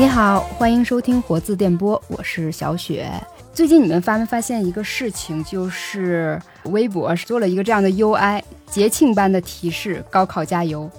你好，欢迎收听活字电波，我是小雪。最近你们发没发现一个事情，就是微博做了一个这样的 UI，节庆般的提示：高考加油。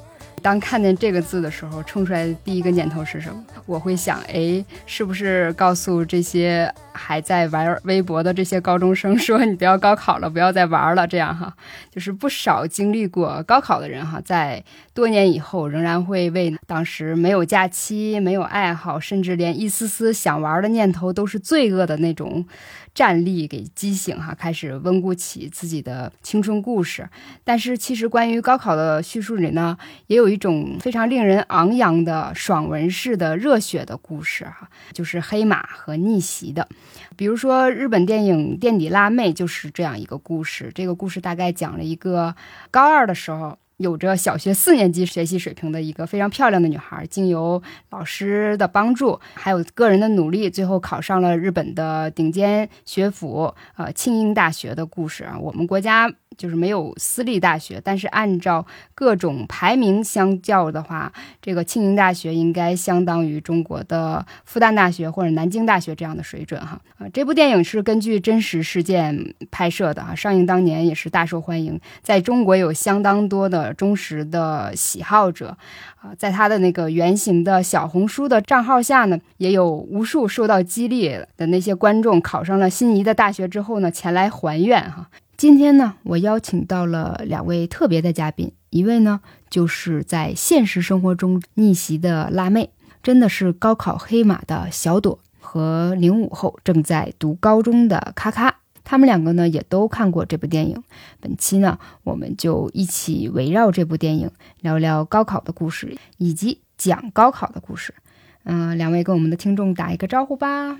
当看见这个字的时候，冲出来的第一个念头是什么？我会想，哎，是不是告诉这些还在玩微博的这些高中生，说你不要高考了，不要再玩了？这样哈，就是不少经历过高考的人哈，在多年以后，仍然会为当时没有假期、没有爱好，甚至连一丝丝想玩的念头都是罪恶的那种。战力给激醒哈，开始温故起自己的青春故事。但是其实关于高考的叙述里呢，也有一种非常令人昂扬的爽文式的热血的故事哈，就是黑马和逆袭的。比如说日本电影《垫底辣妹》就是这样一个故事。这个故事大概讲了一个高二的时候。有着小学四年级学习水平的一个非常漂亮的女孩，经由老师的帮助，还有个人的努力，最后考上了日本的顶尖学府，呃，庆应大学的故事啊。我们国家。就是没有私立大学，但是按照各种排名相较的话，这个庆应大学应该相当于中国的复旦大学或者南京大学这样的水准哈。啊，这部电影是根据真实事件拍摄的哈，上映当年也是大受欢迎，在中国有相当多的忠实的喜好者啊，在他的那个原型的小红书的账号下呢，也有无数受到激励的那些观众考上了心仪的大学之后呢，前来还愿哈。今天呢，我邀请到了两位特别的嘉宾，一位呢就是在现实生活中逆袭的辣妹，真的是高考黑马的小朵，和零五后正在读高中的咔咔，他们两个呢也都看过这部电影。本期呢，我们就一起围绕这部电影聊聊高考的故事，以及讲高考的故事。嗯，两位跟我们的听众打一个招呼吧。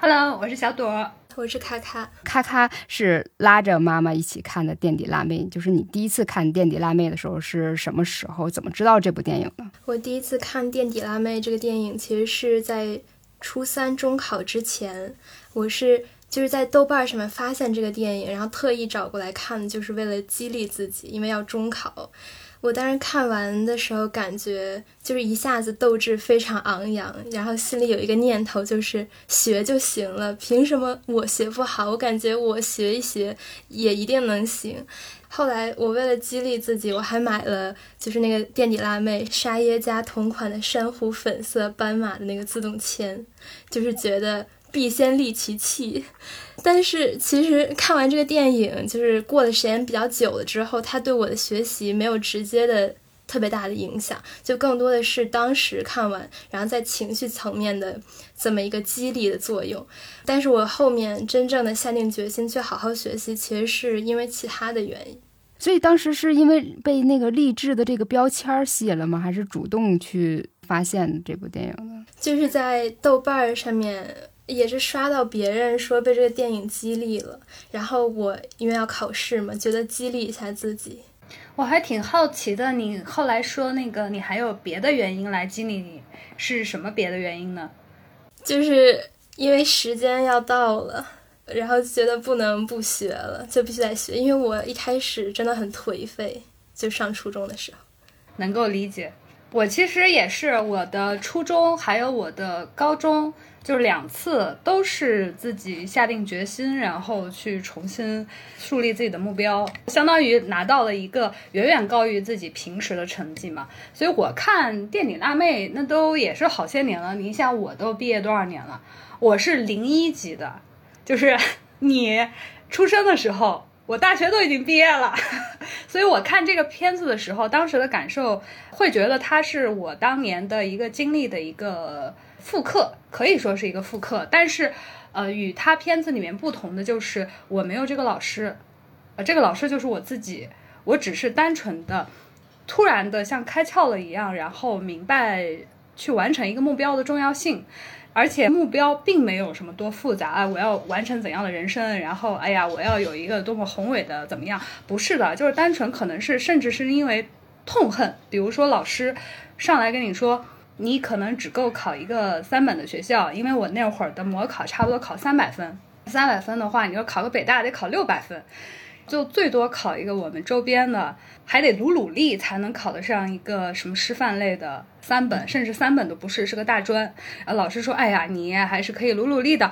Hello，我是小朵。我是咔咔，咔咔是拉着妈妈一起看的《垫底辣妹》。就是你第一次看《垫底辣妹》的时候是什么时候？怎么知道这部电影的？我第一次看《垫底辣妹》这个电影，其实是在初三中考之前。我是就是在豆瓣上面发现这个电影，然后特意找过来看，就是为了激励自己，因为要中考。我当时看完的时候，感觉就是一下子斗志非常昂扬，然后心里有一个念头，就是学就行了，凭什么我学不好？我感觉我学一学也一定能行。后来我为了激励自己，我还买了就是那个垫底辣妹沙耶加同款的珊瑚粉色斑马的那个自动铅，就是觉得。必先利其器，但是其实看完这个电影，就是过的时间比较久了之后，它对我的学习没有直接的特别大的影响，就更多的是当时看完，然后在情绪层面的这么一个激励的作用。但是我后面真正的下定决心去好好学习，其实是因为其他的原因。所以当时是因为被那个励志的这个标签吸引了吗？还是主动去发现这部电影呢？就是在豆瓣上面。也是刷到别人说被这个电影激励了，然后我因为要考试嘛，觉得激励一下自己。我还挺好奇的，你后来说那个你还有别的原因来激励你，是什么别的原因呢？就是因为时间要到了，然后觉得不能不学了，就必须得学。因为我一开始真的很颓废，就上初中的时候。能够理解，我其实也是，我的初中还有我的高中。就是两次都是自己下定决心，然后去重新树立自己的目标，相当于拿到了一个远远高于自己平时的成绩嘛。所以我看《电影辣妹》那都也是好些年了。你想，我都毕业多少年了？我是零一级的，就是你出生的时候，我大学都已经毕业了。所以我看这个片子的时候，当时的感受会觉得它是我当年的一个经历的一个。复刻可以说是一个复刻，但是，呃，与他片子里面不同的就是我没有这个老师，呃，这个老师就是我自己，我只是单纯的，突然的像开窍了一样，然后明白去完成一个目标的重要性，而且目标并没有什么多复杂啊，我要完成怎样的人生，然后哎呀，我要有一个多么宏伟的怎么样？不是的，就是单纯可能是甚至是因为痛恨，比如说老师上来跟你说。你可能只够考一个三本的学校，因为我那会儿的模考差不多考三百分，三百分的话，你要考个北大得考六百分，就最多考一个我们周边的，还得努努力才能考得上一个什么师范类的三本，甚至三本都不是，是个大专。啊，老师说，哎呀，你还是可以努努力的。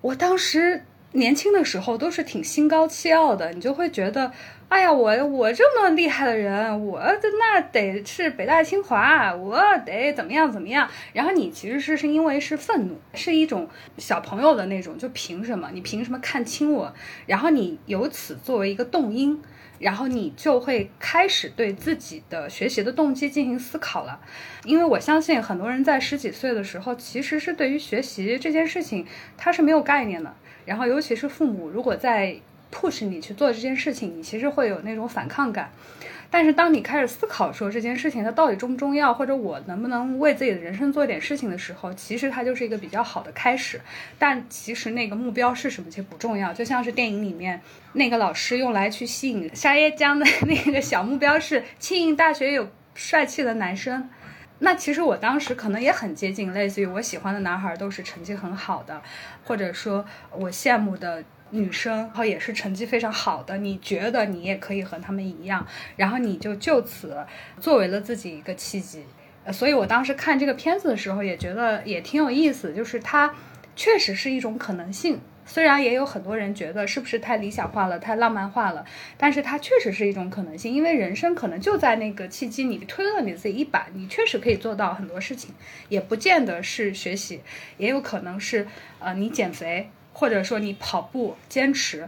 我当时年轻的时候都是挺心高气傲的，你就会觉得。哎呀，我我这么厉害的人，我的那得是北大清华，我得怎么样怎么样。然后你其实是是因为是愤怒，是一种小朋友的那种，就凭什么？你凭什么看轻我？然后你由此作为一个动因，然后你就会开始对自己的学习的动机进行思考了。因为我相信很多人在十几岁的时候，其实是对于学习这件事情他是没有概念的。然后尤其是父母如果在 push 你去做这件事情，你其实会有那种反抗感。但是当你开始思考说这件事情它到底重不重要，或者我能不能为自己的人生做点事情的时候，其实它就是一个比较好的开始。但其实那个目标是什么其实不重要，就像是电影里面那个老师用来去吸引沙耶江的那个小目标是庆应大学有帅气的男生。那其实我当时可能也很接近，类似于我喜欢的男孩都是成绩很好的，或者说我羡慕的。女生，然后也是成绩非常好的，你觉得你也可以和他们一样，然后你就就此作为了自己一个契机。所以我当时看这个片子的时候，也觉得也挺有意思，就是它确实是一种可能性。虽然也有很多人觉得是不是太理想化了、太浪漫化了，但是它确实是一种可能性，因为人生可能就在那个契机，你推了你自己一把，你确实可以做到很多事情，也不见得是学习，也有可能是呃你减肥。或者说你跑步坚持，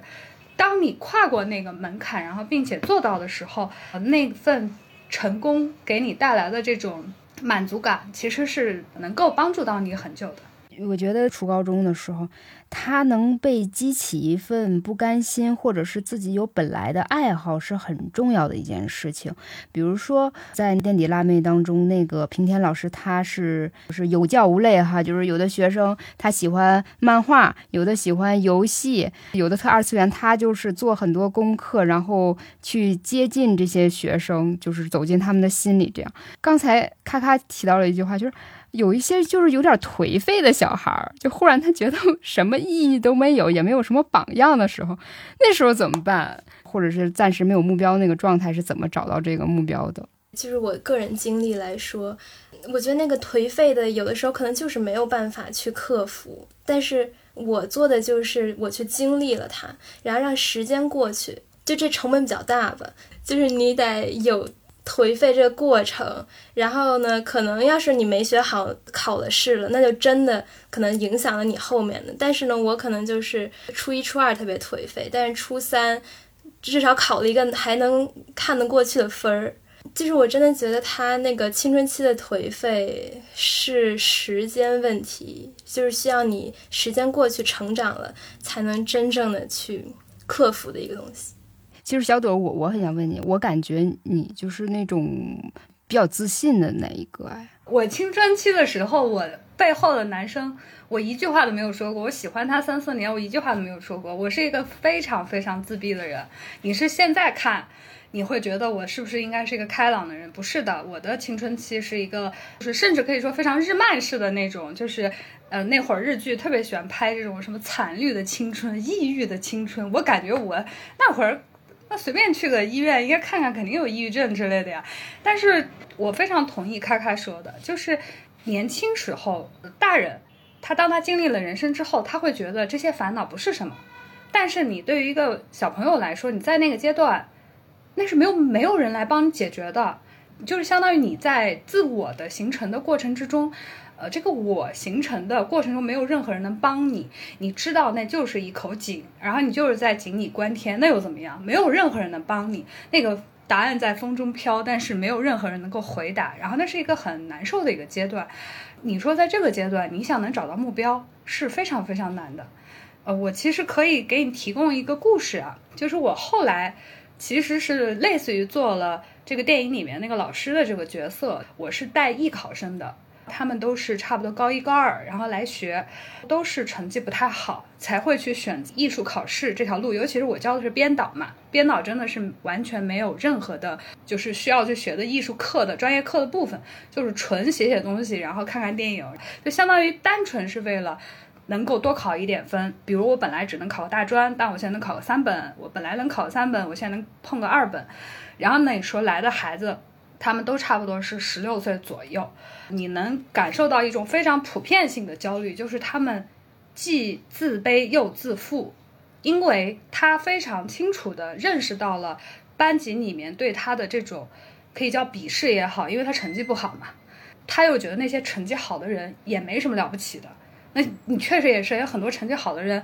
当你跨过那个门槛，然后并且做到的时候，那份成功给你带来的这种满足感，其实是能够帮助到你很久的。我觉得初高中的时候。他能被激起一份不甘心，或者是自己有本来的爱好，是很重要的一件事情。比如说，在垫底辣妹当中，那个平田老师，他是就是有教无类哈，就是有的学生他喜欢漫画，有的喜欢游戏，有的特二次元，他就是做很多功课，然后去接近这些学生，就是走进他们的心里。这样，刚才咔咔提到了一句话，就是。有一些就是有点颓废的小孩儿，就忽然他觉得什么意义都没有，也没有什么榜样的时候，那时候怎么办？或者是暂时没有目标那个状态是怎么找到这个目标的？就是我个人经历来说，我觉得那个颓废的有的时候可能就是没有办法去克服，但是我做的就是我去经历了它，然后让时间过去，就这成本比较大吧，就是你得有。颓废这个过程，然后呢，可能要是你没学好，考了试了，那就真的可能影响了你后面的。但是呢，我可能就是初一、初二特别颓废，但是初三至少考了一个还能看得过去的分儿。就是我真的觉得他那个青春期的颓废是时间问题，就是需要你时间过去成长了，才能真正的去克服的一个东西。其实小朵，我我很想问你，我感觉你就是那种比较自信的那一个哎。我青春期的时候，我背后的男生，我一句话都没有说过。我喜欢他三四年，我一句话都没有说过。我是一个非常非常自闭的人。你是现在看，你会觉得我是不是应该是一个开朗的人？不是的，我的青春期是一个，就是甚至可以说非常日漫式的那种，就是呃那会儿日剧特别喜欢拍这种什么惨绿的青春、抑郁的青春。我感觉我那会儿。那随便去个医院，应该看看，肯定有抑郁症之类的呀。但是我非常同意开开说的，就是年轻时候大人，他当他经历了人生之后，他会觉得这些烦恼不是什么。但是你对于一个小朋友来说，你在那个阶段，那是没有没有人来帮你解决的，就是相当于你在自我的形成的过程之中。呃，这个我形成的过程中没有任何人能帮你，你知道那就是一口井，然后你就是在井里观天，那又怎么样？没有任何人能帮你，那个答案在风中飘，但是没有任何人能够回答，然后那是一个很难受的一个阶段。你说在这个阶段，你想能找到目标是非常非常难的。呃，我其实可以给你提供一个故事啊，就是我后来其实是类似于做了这个电影里面那个老师的这个角色，我是带艺考生的。他们都是差不多高一高二，然后来学，都是成绩不太好，才会去选艺术考试这条路。尤其是我教的是编导嘛，编导真的是完全没有任何的，就是需要去学的艺术课的专业课的部分，就是纯写写东西，然后看看电影，就相当于单纯是为了能够多考一点分，比如我本来只能考个大专，但我现在能考个三本。我本来能考个三本，我现在能碰个二本。然后呢，你说来的孩子，他们都差不多是十六岁左右，你能感受到一种非常普遍性的焦虑，就是他们既自卑又自负，因为他非常清楚地认识到了班级里面对他的这种可以叫鄙视也好，因为他成绩不好嘛，他又觉得那些成绩好的人也没什么了不起的。那你确实也是，有很多成绩好的人，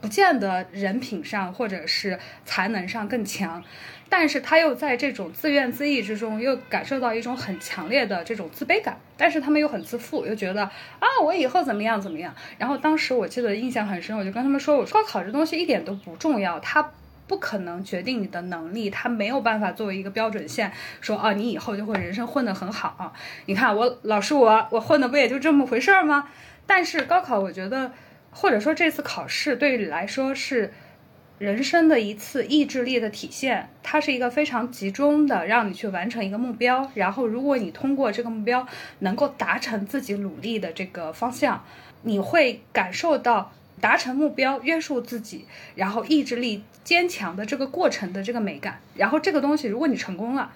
不见得人品上或者是才能上更强，但是他又在这种自怨自艾之中，又感受到一种很强烈的这种自卑感，但是他们又很自负，又觉得啊，我以后怎么样怎么样。然后当时我记得印象很深，我就跟他们说，我说高考这东西一点都不重要，它不可能决定你的能力，它没有办法作为一个标准线，说啊，你以后就会人生混得很好。你看我老师我我混的不也就这么回事儿吗？但是高考，我觉得，或者说这次考试对于你来说是人生的一次意志力的体现。它是一个非常集中的，让你去完成一个目标。然后，如果你通过这个目标能够达成自己努力的这个方向，你会感受到达成目标、约束自己，然后意志力坚强的这个过程的这个美感。然后这个东西，如果你成功了。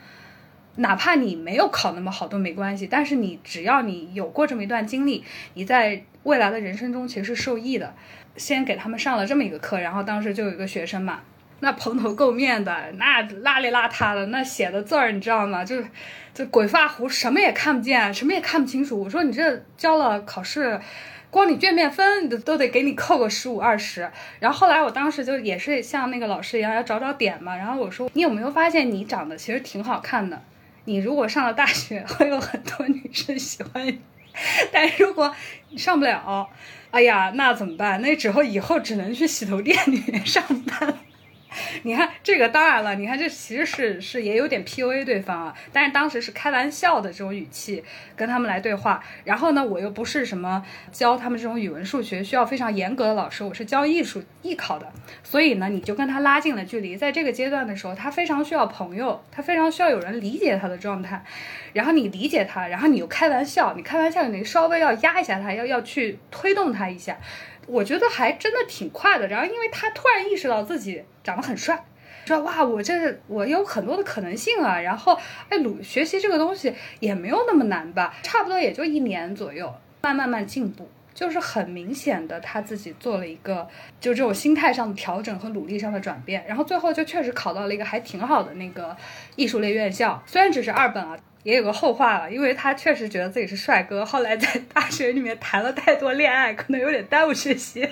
哪怕你没有考那么好都没关系，但是你只要你有过这么一段经历，你在未来的人生中其实是受益的。先给他们上了这么一个课，然后当时就有一个学生嘛，那蓬头垢面的，那邋里邋遢的，那写的字儿你知道吗？就是就鬼发糊，什么也看不见，什么也看不清楚。我说你这交了考试，光你卷面分都都得给你扣个十五二十。然后后来我当时就也是像那个老师一样要找找点嘛，然后我说你有没有发现你长得其实挺好看的？你如果上了大学，会有很多女生喜欢你，但如果你上不了，哎呀，那怎么办？那之后以后只能去洗头店里面上班。你看这个，当然了，你看这其实是是也有点 PUA 对方啊，但是当时是开玩笑的这种语气跟他们来对话。然后呢，我又不是什么教他们这种语文数学需要非常严格的老师，我是教艺术艺考的，所以呢，你就跟他拉近了距离。在这个阶段的时候，他非常需要朋友，他非常需要有人理解他的状态。然后你理解他，然后你又开玩笑，你开玩笑你稍微要压一下他，要要去推动他一下。我觉得还真的挺快的，然后因为他突然意识到自己长得很帅，说哇，我这我有很多的可能性啊，然后哎，鲁学习这个东西也没有那么难吧，差不多也就一年左右，慢慢慢进步，就是很明显的他自己做了一个就这种心态上的调整和努力上的转变，然后最后就确实考到了一个还挺好的那个艺术类院校，虽然只是二本啊。也有个后话了，因为他确实觉得自己是帅哥，后来在大学里面谈了太多恋爱，可能有点耽误学习，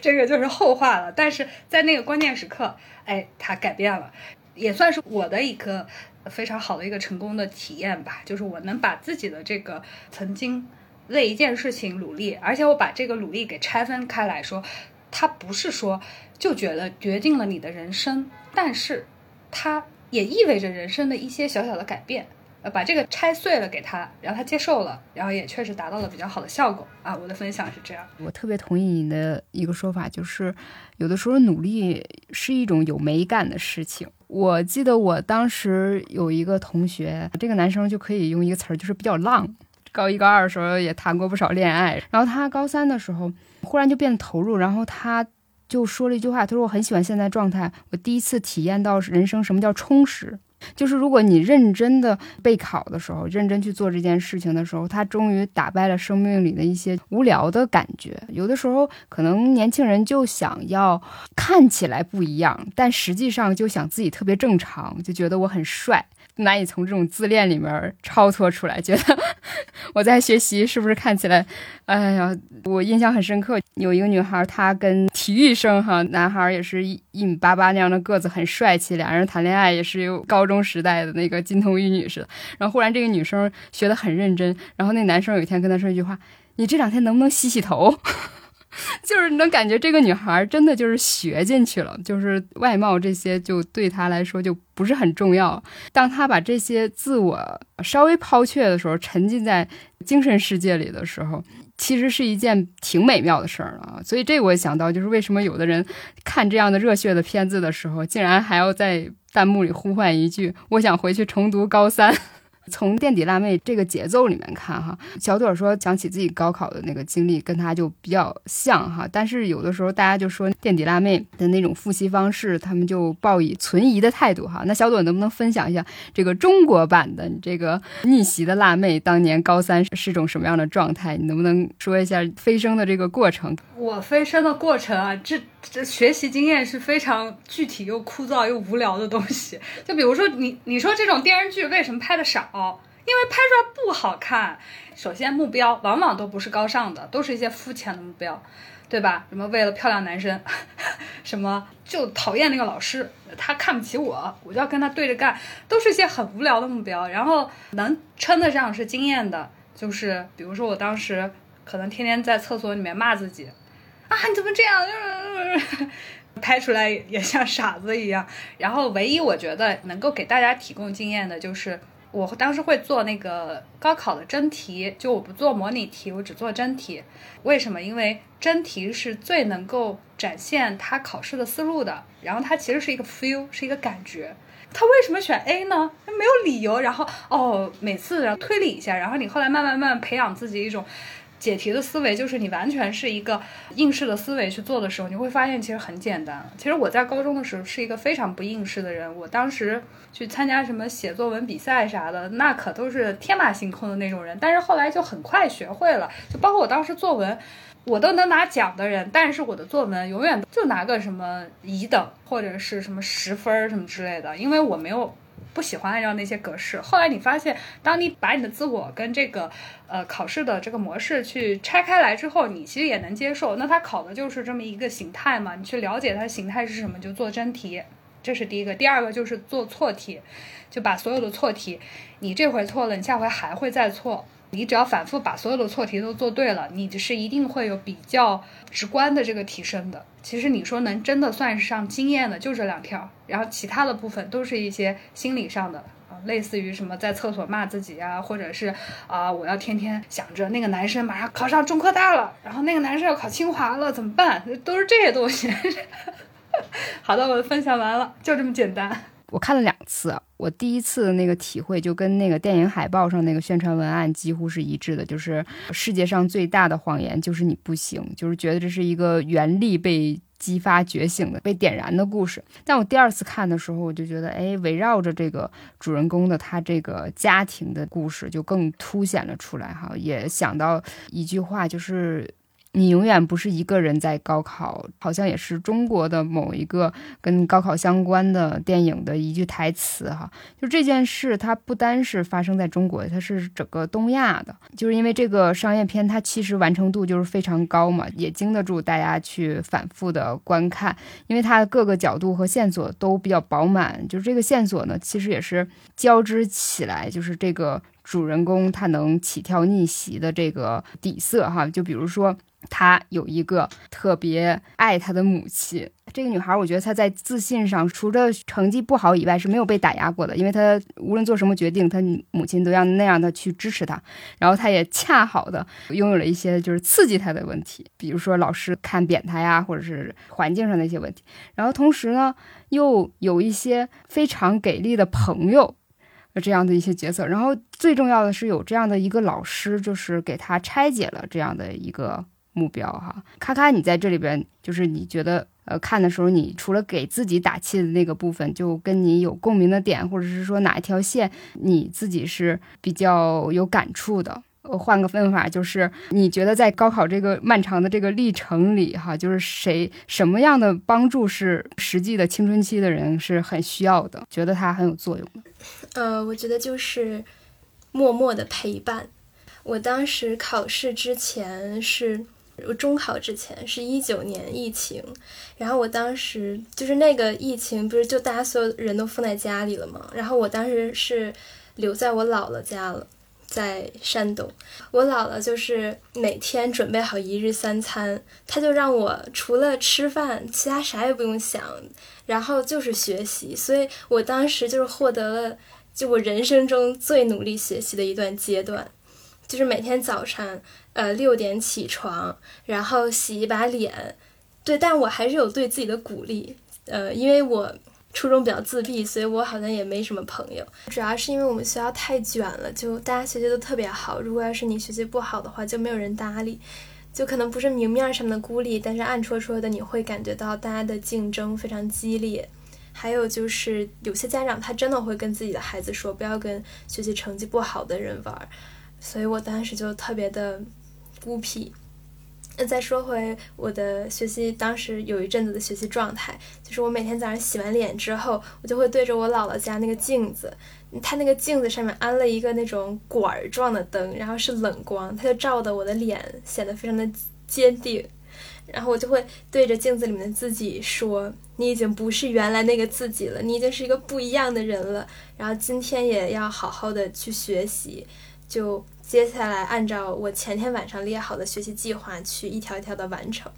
这个就是后话了。但是在那个关键时刻，哎，他改变了，也算是我的一个非常好的一个成功的体验吧。就是我能把自己的这个曾经为一件事情努力，而且我把这个努力给拆分开来说，它不是说就觉得决定了你的人生，但是它也意味着人生的一些小小的改变。呃，把这个拆碎了给他，然后他接受了，然后也确实达到了比较好的效果啊。我的分享是这样，我特别同意你的一个说法，就是有的时候努力是一种有美感的事情。我记得我当时有一个同学，这个男生就可以用一个词儿，就是比较浪。高一高二的时候也谈过不少恋爱，然后他高三的时候忽然就变得投入，然后他就说了一句话，他说我很喜欢现在状态，我第一次体验到人生什么叫充实。就是如果你认真的备考的时候，认真去做这件事情的时候，他终于打败了生命里的一些无聊的感觉。有的时候，可能年轻人就想要看起来不一样，但实际上就想自己特别正常，就觉得我很帅。难以从这种自恋里面超脱出来，觉得 我在学习是不是看起来，哎呀，我印象很深刻。有一个女孩，她跟体育生哈男孩也是一一米八八那样的个子，很帅气，俩人谈恋爱也是有高中时代的那个金童玉女似的。然后忽然这个女生学得很认真，然后那男生有一天跟她说一句话：“你这两天能不能洗洗头？” 就是能感觉这个女孩真的就是学进去了，就是外貌这些就对她来说就不是很重要。当她把这些自我稍微抛却的时候，沉浸在精神世界里的时候，其实是一件挺美妙的事儿啊。所以这我也想到，就是为什么有的人看这样的热血的片子的时候，竟然还要在弹幕里呼唤一句：“我想回去重读高三。” 从垫底辣妹这个节奏里面看哈，小朵说讲起自己高考的那个经历，跟他就比较像哈。但是有的时候大家就说垫底辣妹的那种复习方式，他们就抱以存疑的态度哈。那小朵能不能分享一下这个中国版的你这个逆袭的辣妹当年高三是种什么样的状态？你能不能说一下飞升的这个过程？我飞升的过程啊，这这学习经验是非常具体又枯燥又无聊的东西。就比如说你你说这种电视剧为什么拍的少？因为拍出来不好看。首先，目标往往都不是高尚的，都是一些肤浅的目标，对吧？什么为了漂亮男生，什么就讨厌那个老师，他看不起我，我就要跟他对着干，都是一些很无聊的目标。然后能称得上是经验的，就是比如说我当时可能天天在厕所里面骂自己，啊，你怎么这样？拍出来也像傻子一样。然后唯一我觉得能够给大家提供经验的就是。我当时会做那个高考的真题，就我不做模拟题，我只做真题。为什么？因为真题是最能够展现他考试的思路的。然后它其实是一个 feel，是一个感觉。他为什么选 A 呢？没有理由。然后哦，每次然后推理一下，然后你后来慢慢慢慢培养自己一种。解题的思维就是你完全是一个应试的思维去做的时候，你会发现其实很简单。其实我在高中的时候是一个非常不应试的人，我当时去参加什么写作文比赛啥的，那可都是天马行空的那种人。但是后来就很快学会了，就包括我当时作文，我都能拿奖的人，但是我的作文永远就拿个什么乙等或者是什么十分什么之类的，因为我没有。不喜欢按照那些格式。后来你发现，当你把你的自我跟这个呃考试的这个模式去拆开来之后，你其实也能接受。那它考的就是这么一个形态嘛？你去了解它的形态是什么，就做真题，这是第一个。第二个就是做错题，就把所有的错题，你这回错了，你下回还会再错。你只要反复把所有的错题都做对了，你是一定会有比较直观的这个提升的。其实你说能真的算上经验的，就这两条，然后其他的部分都是一些心理上的啊，类似于什么在厕所骂自己啊，或者是啊，我要天天想着那个男生马上考上中科大了，然后那个男生要考清华了，怎么办？都是这些东西。好的，我的分享完了，就这么简单。我看了两次，我第一次的那个体会就跟那个电影海报上那个宣传文案几乎是一致的，就是世界上最大的谎言就是你不行，就是觉得这是一个原力被激发觉醒的、被点燃的故事。但我第二次看的时候，我就觉得，哎，围绕着这个主人公的他这个家庭的故事就更凸显了出来哈，也想到一句话就是。你永远不是一个人在高考，好像也是中国的某一个跟高考相关的电影的一句台词哈。就这件事，它不单是发生在中国，它是整个东亚的。就是因为这个商业片，它其实完成度就是非常高嘛，也经得住大家去反复的观看，因为它的各个角度和线索都比较饱满。就是这个线索呢，其实也是交织起来，就是这个主人公他能起跳逆袭的这个底色哈。就比如说。她有一个特别爱她的母亲。这个女孩，我觉得她在自信上，除了成绩不好以外，是没有被打压过的。因为她无论做什么决定，她母亲都要那样的去支持她。然后她也恰好的拥有了一些就是刺激她的问题，比如说老师看扁她呀，或者是环境上的一些问题。然后同时呢，又有一些非常给力的朋友，这样的一些角色。然后最重要的是有这样的一个老师，就是给她拆解了这样的一个。目标哈，咔咔，你在这里边，就是你觉得呃看的时候，你除了给自己打气的那个部分，就跟你有共鸣的点，或者是说哪一条线你自己是比较有感触的。我换个问法，就是你觉得在高考这个漫长的这个历程里哈，就是谁什么样的帮助是实际的青春期的人是很需要的，觉得它很有作用的。呃，我觉得就是默默的陪伴。我当时考试之前是。我中考之前是一九年疫情，然后我当时就是那个疫情，不是就大家所有人都封在家里了吗？然后我当时是留在我姥姥家了，在山东。我姥姥就是每天准备好一日三餐，她就让我除了吃饭，其他啥也不用想，然后就是学习。所以我当时就是获得了就我人生中最努力学习的一段阶段，就是每天早上。呃，六点起床，然后洗一把脸，对，但我还是有对自己的鼓励，呃，因为我初中比较自闭，所以我好像也没什么朋友。主要是因为我们学校太卷了，就大家学习都特别好。如果要是你学习不好的话，就没有人搭理。就可能不是明面上的孤立，但是暗戳戳的你会感觉到大家的竞争非常激烈。还有就是有些家长他真的会跟自己的孩子说，不要跟学习成绩不好的人玩儿。所以我当时就特别的孤僻。那再说回我的学习，当时有一阵子的学习状态，就是我每天早上洗完脸之后，我就会对着我姥姥家那个镜子，它那个镜子上面安了一个那种管儿状的灯，然后是冷光，它就照的我的脸显得非常的坚定，然后我就会对着镜子里面的自己说：“你已经不是原来那个自己了，你已经是一个不一样的人了。”然后今天也要好好的去学习，就。接下来按照我前天晚上列好的学习计划去一条一条的完成。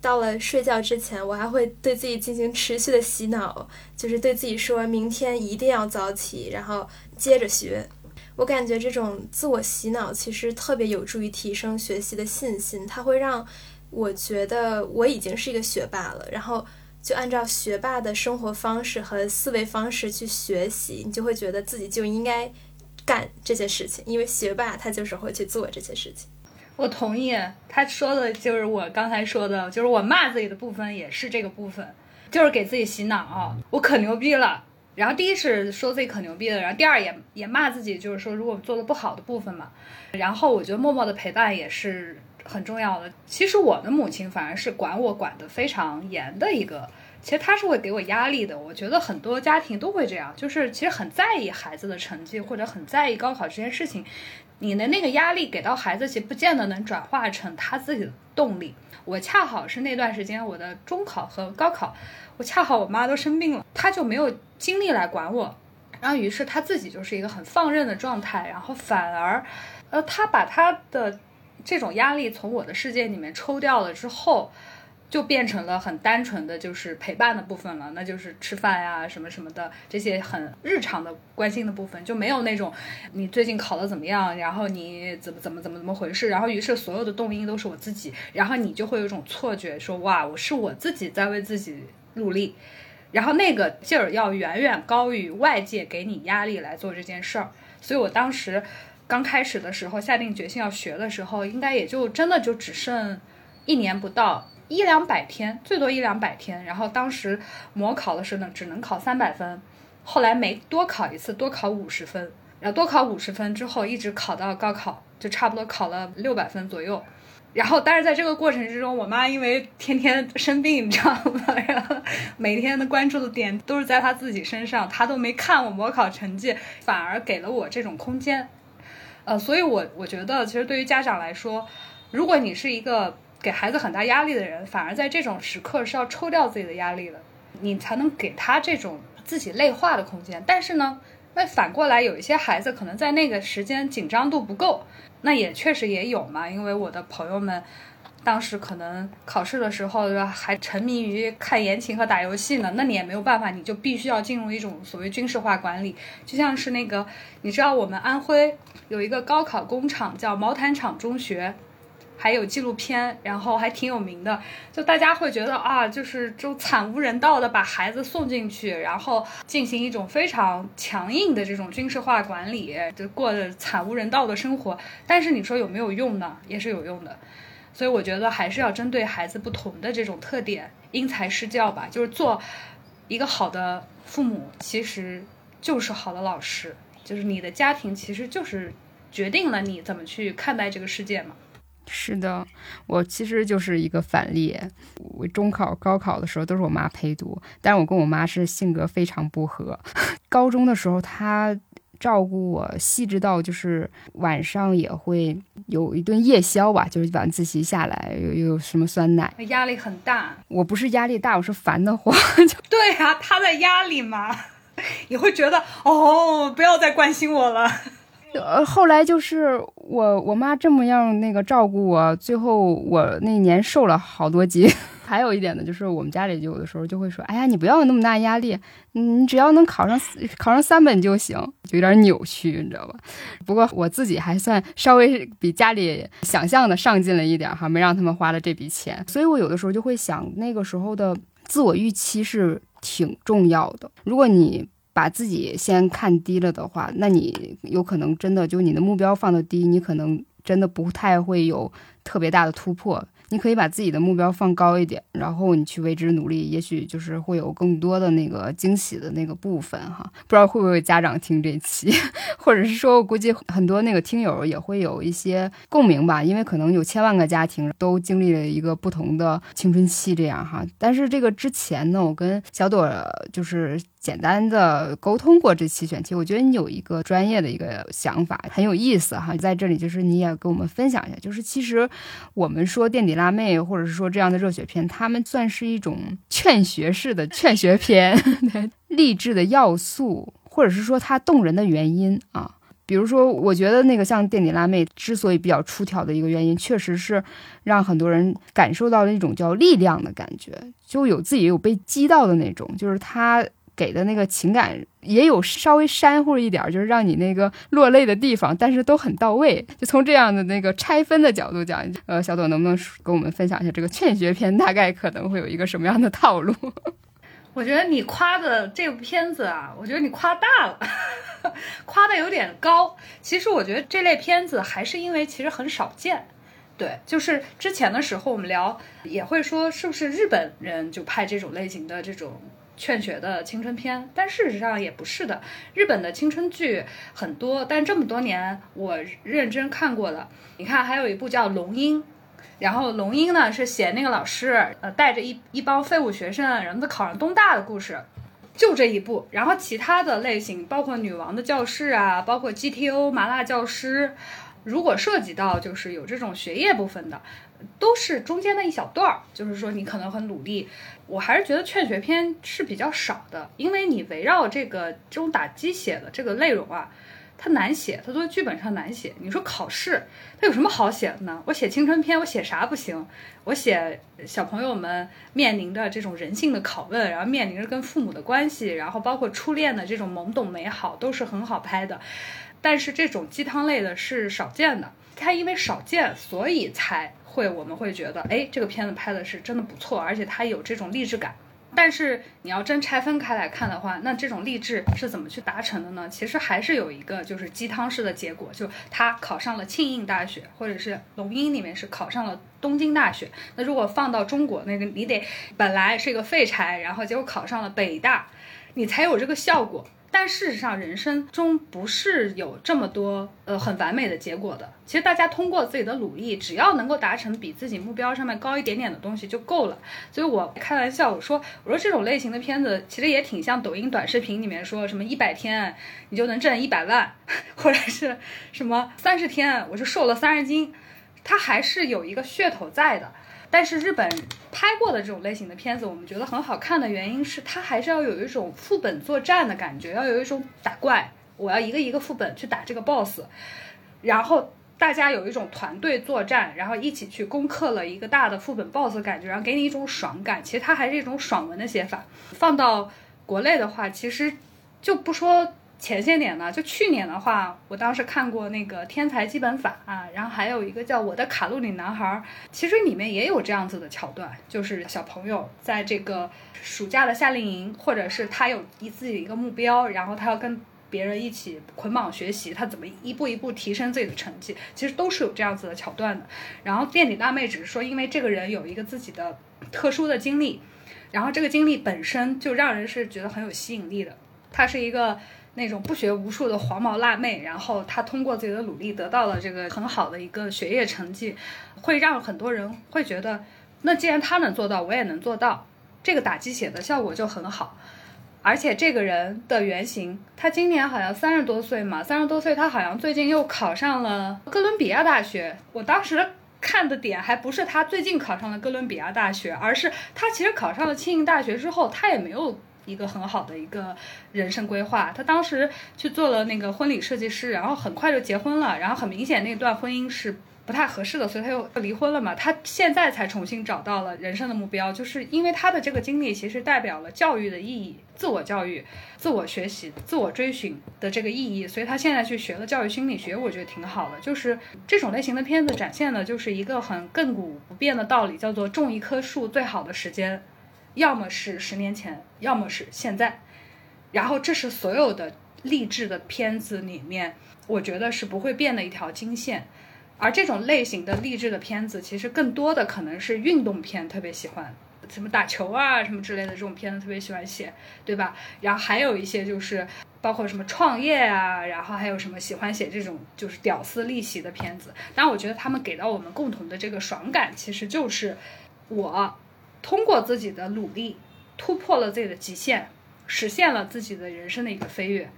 到了睡觉之前，我还会对自己进行持续的洗脑，就是对自己说明天一定要早起，然后接着学。我感觉这种自我洗脑其实特别有助于提升学习的信心，它会让我觉得我已经是一个学霸了，然后就按照学霸的生活方式和思维方式去学习，你就会觉得自己就应该。干这些事情，因为学霸他就是会去做这些事情。我同意他说的，就是我刚才说的，就是我骂自己的部分也是这个部分，就是给自己洗脑啊，我可牛逼了。然后第一是说自己可牛逼了，然后第二也也骂自己，就是说如果做的不好的部分嘛。然后我觉得默默的陪伴也是很重要的。其实我的母亲反而是管我管得非常严的一个。其实他是会给我压力的，我觉得很多家庭都会这样，就是其实很在意孩子的成绩，或者很在意高考这件事情。你的那个压力给到孩子，其实不见得能转化成他自己的动力。我恰好是那段时间我的中考和高考，我恰好我妈都生病了，他就没有精力来管我，然后于是他自己就是一个很放任的状态，然后反而，呃，他把他的这种压力从我的世界里面抽掉了之后。就变成了很单纯的就是陪伴的部分了，那就是吃饭呀什么什么的这些很日常的关心的部分，就没有那种你最近考的怎么样，然后你怎么怎么怎么怎么回事，然后于是所有的动因都是我自己，然后你就会有一种错觉，说哇，我是我自己在为自己努力，然后那个劲儿要远远高于外界给你压力来做这件事儿，所以我当时刚开始的时候下定决心要学的时候，应该也就真的就只剩一年不到。一两百天，最多一两百天。然后当时模考的时候呢，只能考三百分，后来没多考一次，多考五十分。然后多考五十分之后，一直考到高考，就差不多考了六百分左右。然后，但是在这个过程之中，我妈因为天天生病，你知道吗？然后每天的关注的点都是在她自己身上，她都没看我模考成绩，反而给了我这种空间。呃，所以我我觉得，其实对于家长来说，如果你是一个。给孩子很大压力的人，反而在这种时刻是要抽掉自己的压力的，你才能给他这种自己内化的空间。但是呢，那反过来有一些孩子可能在那个时间紧张度不够，那也确实也有嘛。因为我的朋友们当时可能考试的时候还沉迷于看言情和打游戏呢，那你也没有办法，你就必须要进入一种所谓军事化管理。就像是那个，你知道我们安徽有一个高考工厂叫毛坦厂中学。还有纪录片，然后还挺有名的，就大家会觉得啊，就是就惨无人道的把孩子送进去，然后进行一种非常强硬的这种军事化管理，就过着惨无人道的生活。但是你说有没有用呢？也是有用的。所以我觉得还是要针对孩子不同的这种特点，因材施教吧。就是做一个好的父母，其实就是好的老师，就是你的家庭其实就是决定了你怎么去看待这个世界嘛。是的，我其实就是一个反例。我中考、高考的时候都是我妈陪读，但是我跟我妈是性格非常不合。高中的时候，她照顾我细致到就是晚上也会有一顿夜宵吧，就是晚自习下来有有什么酸奶，压力很大。我不是压力大，我是烦得慌。对啊，她在压力嘛，你会觉得哦，不要再关心我了。呃，后来就是我我妈这么样那个照顾我，最后我那年瘦了好多斤。还有一点呢，就是我们家里就有的时候就会说：“哎呀，你不要有那么大压力，你只要能考上考上三本就行。”就有点扭曲，你知道吧？不过我自己还算稍微比家里想象的上进了一点哈，没让他们花了这笔钱。所以我有的时候就会想，那个时候的自我预期是挺重要的。如果你把自己先看低了的话，那你有可能真的就你的目标放的低，你可能真的不太会有特别大的突破。你可以把自己的目标放高一点，然后你去为之努力，也许就是会有更多的那个惊喜的那个部分哈。不知道会不会家长听这期，或者是说我估计很多那个听友也会有一些共鸣吧，因为可能有千万个家庭都经历了一个不同的青春期这样哈。但是这个之前呢，我跟小朵就是。简单的沟通过这期选题，我觉得你有一个专业的一个想法，很有意思哈。在这里，就是你也跟我们分享一下，就是其实我们说垫底辣妹，或者是说这样的热血片，他们算是一种劝学式的劝学片，励志的要素，或者是说它动人的原因啊。比如说，我觉得那个像垫底辣妹之所以比较出挑的一个原因，确实是让很多人感受到了一种叫力量的感觉，就有自己有被击到的那种，就是他。给的那个情感也有稍微煽乎一点，就是让你那个落泪的地方，但是都很到位。就从这样的那个拆分的角度讲，呃，小朵能不能跟我们分享一下这个劝学片大概可能会有一个什么样的套路？我觉得你夸的这部片子啊，我觉得你夸大了，夸的有点高。其实我觉得这类片子还是因为其实很少见。对，就是之前的时候我们聊也会说，是不是日本人就拍这种类型的这种。劝学的青春片，但事实上也不是的。日本的青春剧很多，但这么多年我认真看过的，你看还有一部叫《龙樱》，然后《龙樱》呢是写那个老师呃带着一一帮废物学生，然后他考上东大的故事，就这一部。然后其他的类型包括《女王的教室》啊，包括 GTO 麻辣教师，如果涉及到就是有这种学业部分的。都是中间的一小段儿，就是说你可能很努力，我还是觉得劝学篇是比较少的，因为你围绕这个这种打鸡血的这个内容啊，它难写，它作为剧本上难写。你说考试，它有什么好写的呢？我写青春片，我写啥不行？我写小朋友们面临的这种人性的拷问，然后面临着跟父母的关系，然后包括初恋的这种懵懂美好，都是很好拍的。但是这种鸡汤类的是少见的，它因为少见，所以才。会，我们会觉得，哎，这个片子拍的是真的不错，而且它有这种励志感。但是你要真拆分开来看的话，那这种励志是怎么去达成的呢？其实还是有一个就是鸡汤式的结果，就他考上了庆应大学，或者是龙樱里面是考上了东京大学。那如果放到中国，那个你得本来是一个废柴，然后结果考上了北大，你才有这个效果。但事实上，人生中不是有这么多呃很完美的结果的。其实大家通过自己的努力，只要能够达成比自己目标上面高一点点的东西就够了。所以我开玩笑我说，我说这种类型的片子其实也挺像抖音短视频里面说什么一百天你就能挣一百万，或者是什么三十天我就瘦了三十斤，它还是有一个噱头在的。但是日本拍过的这种类型的片子，我们觉得很好看的原因是，它还是要有一种副本作战的感觉，要有一种打怪，我要一个一个副本去打这个 boss，然后大家有一种团队作战，然后一起去攻克了一个大的副本 boss 感觉，然后给你一种爽感。其实它还是一种爽文的写法。放到国内的话，其实就不说。前些年呢，就去年的话，我当时看过那个《天才基本法》啊，然后还有一个叫《我的卡路里男孩》，其实里面也有这样子的桥段，就是小朋友在这个暑假的夏令营，或者是他有一自己的一个目标，然后他要跟别人一起捆绑学习，他怎么一步一步提升自己的成绩，其实都是有这样子的桥段的。然后垫底辣妹只是说，因为这个人有一个自己的特殊的经历，然后这个经历本身就让人是觉得很有吸引力的，他是一个。那种不学无术的黄毛辣妹，然后她通过自己的努力得到了这个很好的一个学业成绩，会让很多人会觉得，那既然她能做到，我也能做到，这个打鸡血的效果就很好。而且这个人的原型，他今年好像三十多岁嘛，三十多岁，他好像最近又考上了哥伦比亚大学。我当时看的点还不是他最近考上了哥伦比亚大学，而是他其实考上了庆应大学之后，他也没有。一个很好的一个人生规划，他当时去做了那个婚礼设计师，然后很快就结婚了，然后很明显那段婚姻是不太合适的，所以他又离婚了嘛。他现在才重新找到了人生的目标，就是因为他的这个经历其实代表了教育的意义，自我教育、自我学习、自我追寻的这个意义，所以他现在去学了教育心理学，我觉得挺好的。就是这种类型的片子展现的就是一个很亘古不变的道理，叫做种一棵树最好的时间。要么是十年前，要么是现在。然后这是所有的励志的片子里面，我觉得是不会变的一条金线。而这种类型的励志的片子，其实更多的可能是运动片，特别喜欢什么打球啊什么之类的这种片子，特别喜欢写，对吧？然后还有一些就是包括什么创业啊，然后还有什么喜欢写这种就是屌丝逆袭的片子。但我觉得他们给到我们共同的这个爽感，其实就是我通过自己的努力突破了自己的极限，实现了自己的人生的一个飞跃。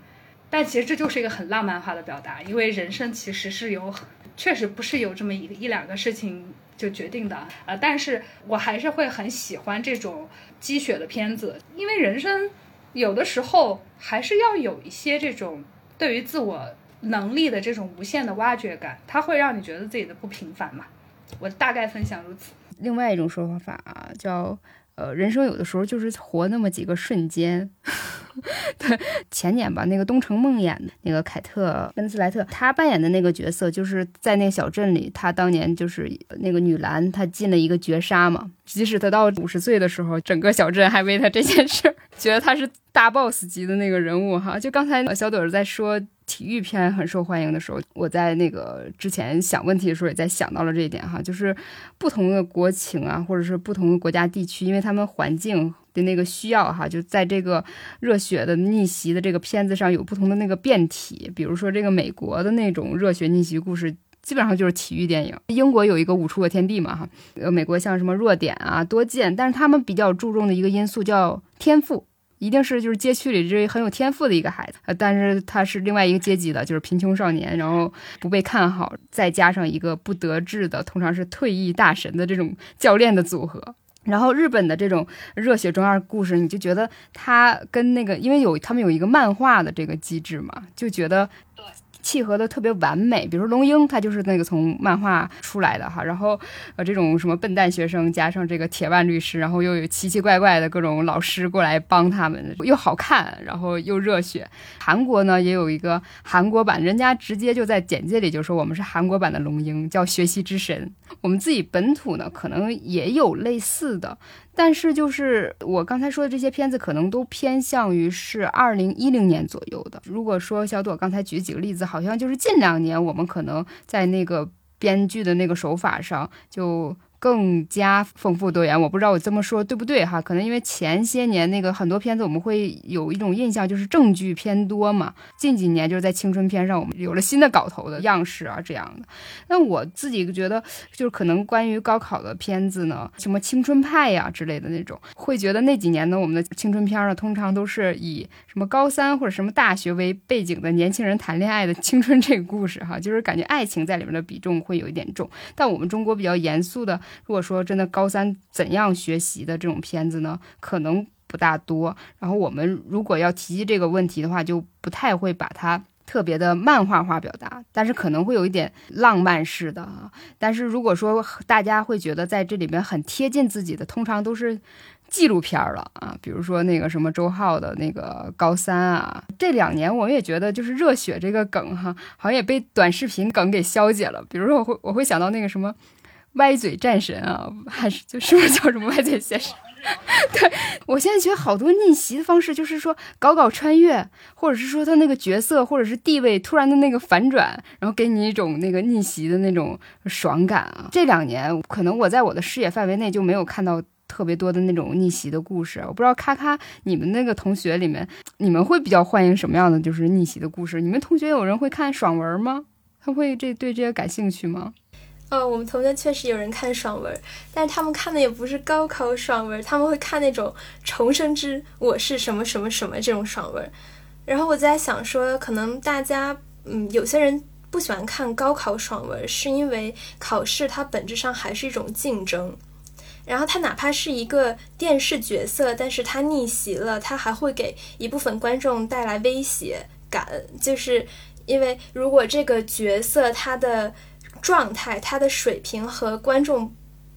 但其实这就是一个很浪漫化的表达，因为人生其实是有。确实不是有这么一一两个事情就决定的，呃，但是我还是会很喜欢这种积雪的片子，因为人生有的时候还是要有一些这种对于自我能力的这种无限的挖掘感，它会让你觉得自己的不平凡嘛。我大概分享如此。另外一种说法啊，叫。呃，人生有的时候就是活那么几个瞬间。对，前年吧，那个《东城梦魇》的那个凯特温斯莱特，她扮演的那个角色，就是在那个小镇里，她当年就是那个女篮，她进了一个绝杀嘛。即使他到五十岁的时候，整个小镇还为他这件事儿 觉得他是大 boss 级的那个人物哈。就刚才小朵儿在说。体育片很受欢迎的时候，我在那个之前想问题的时候，也在想到了这一点哈，就是不同的国情啊，或者是不同的国家地区，因为他们环境的那个需要哈，就在这个热血的逆袭的这个片子上有不同的那个变体。比如说这个美国的那种热血逆袭故事，基本上就是体育电影。英国有一个舞出的天地嘛哈，呃，美国像什么弱点啊、多见，但是他们比较注重的一个因素叫天赋。一定是就是街区里这很有天赋的一个孩子，但是他是另外一个阶级的，就是贫穷少年，然后不被看好，再加上一个不得志的，通常是退役大神的这种教练的组合。然后日本的这种热血中二故事，你就觉得他跟那个，因为有他们有一个漫画的这个机制嘛，就觉得。契合的特别完美，比如说龙樱，他就是那个从漫画出来的哈，然后呃这种什么笨蛋学生加上这个铁腕律师，然后又有奇奇怪怪的各种老师过来帮他们，又好看，然后又热血。韩国呢也有一个韩国版，人家直接就在简介里就说我们是韩国版的龙樱，叫学习之神。我们自己本土呢可能也有类似的。但是，就是我刚才说的这些片子，可能都偏向于是二零一零年左右的。如果说小朵刚才举几个例子，好像就是近两年我们可能在那个编剧的那个手法上就。更加丰富多元，我不知道我这么说对不对哈？可能因为前些年那个很多片子，我们会有一种印象，就是正剧偏多嘛。近几年就是在青春片上，我们有了新的搞头的样式啊，这样的。那我自己觉得，就是可能关于高考的片子呢，什么青春派呀之类的那种，会觉得那几年呢，我们的青春片呢，通常都是以什么高三或者什么大学为背景的年轻人谈恋爱的青春这个故事哈，就是感觉爱情在里面的比重会有一点重。但我们中国比较严肃的。如果说真的高三怎样学习的这种片子呢，可能不大多。然后我们如果要提及这个问题的话，就不太会把它特别的漫画化表达，但是可能会有一点浪漫式的啊。但是如果说大家会觉得在这里边很贴近自己的，通常都是纪录片了啊，比如说那个什么周浩的那个高三啊。这两年我也觉得就是热血这个梗哈，好像也被短视频梗给消解了。比如说我会我会想到那个什么。歪嘴战神啊，还是就是不是叫什么歪嘴先生？对我现在觉得好多逆袭的方式，就是说搞搞穿越，或者是说他那个角色或者是地位突然的那个反转，然后给你一种那个逆袭的那种爽感啊。这两年可能我在我的视野范围内就没有看到特别多的那种逆袭的故事。我不知道咔咔你们那个同学里面，你们会比较欢迎什么样的就是逆袭的故事？你们同学有人会看爽文吗？他会这对这些感兴趣吗？哦，我们同学确实有人看爽文，但是他们看的也不是高考爽文，他们会看那种重生之我是什么什么什么这种爽文。然后我在想说，可能大家，嗯，有些人不喜欢看高考爽文，是因为考试它本质上还是一种竞争。然后他哪怕是一个电视角色，但是他逆袭了，他还会给一部分观众带来威胁感，就是因为如果这个角色他的。状态，他的水平和观众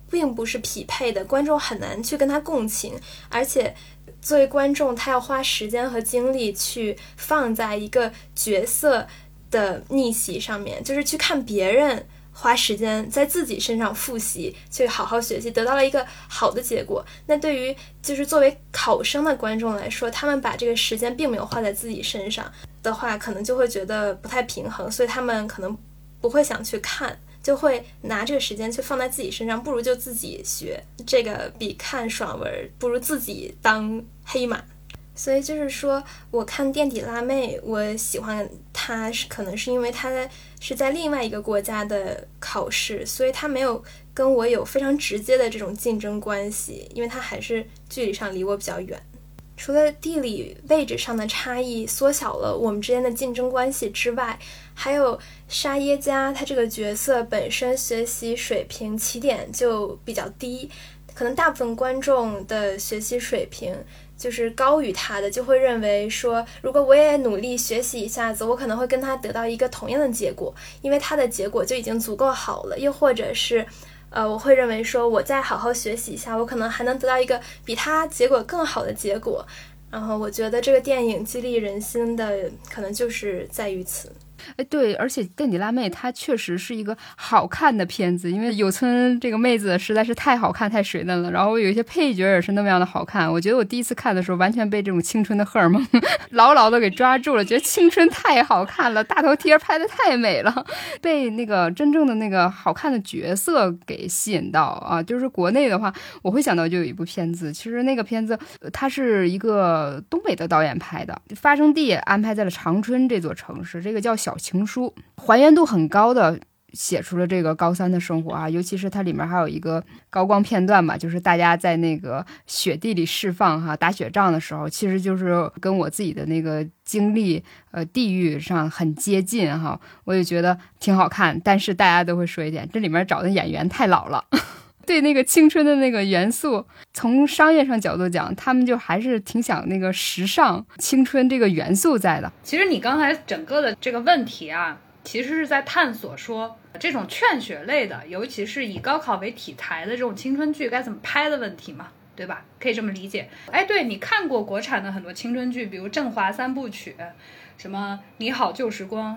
并不是匹配的，观众很难去跟他共情，而且作为观众，他要花时间和精力去放在一个角色的逆袭上面，就是去看别人花时间在自己身上复习，去好好学习，得到了一个好的结果。那对于就是作为考生的观众来说，他们把这个时间并没有花在自己身上的话，可能就会觉得不太平衡，所以他们可能不会想去看，就会拿这个时间去放在自己身上，不如就自己学。这个比看爽文，不如自己当黑马。所以就是说，我看垫底辣妹，我喜欢她是可能是因为她是在另外一个国家的考试，所以她没有跟我有非常直接的这种竞争关系，因为她还是距离上离我比较远。除了地理位置上的差异缩小了我们之间的竞争关系之外，还有沙耶加她这个角色本身学习水平起点就比较低，可能大部分观众的学习水平。就是高于他的，就会认为说，如果我也努力学习一下子，我可能会跟他得到一个同样的结果，因为他的结果就已经足够好了。又或者是，呃，我会认为说，我再好好学习一下，我可能还能得到一个比他结果更好的结果。然后我觉得这个电影激励人心的，可能就是在于此。哎，对，而且垫底辣妹她确实是一个好看的片子，因为有村这个妹子实在是太好看、太水嫩了。然后有一些配角也是那么样的好看。我觉得我第一次看的时候，完全被这种青春的荷尔蒙 牢牢的给抓住了，觉得青春太好看了，大头贴拍的太美了，被那个真正的那个好看的角色给吸引到啊。就是国内的话，我会想到就有一部片子，其实那个片子它是一个东北的导演拍的，发生地安排在了长春这座城市，这个叫小。情书还原度很高的写出了这个高三的生活啊，尤其是它里面还有一个高光片段吧，就是大家在那个雪地里释放哈打雪仗的时候，其实就是跟我自己的那个经历呃地域上很接近哈，我也觉得挺好看。但是大家都会说一点，这里面找的演员太老了，对那个青春的那个元素，从商业上角度讲，他们就还是挺想那个时尚青春这个元素在的。其实你刚才整个的这个问题啊，其实是在探索说这种劝学类的，尤其是以高考为题材的这种青春剧该怎么拍的问题嘛，对吧？可以这么理解。哎，对你看过国产的很多青春剧，比如《振华三部曲》，什么《你好旧时光》。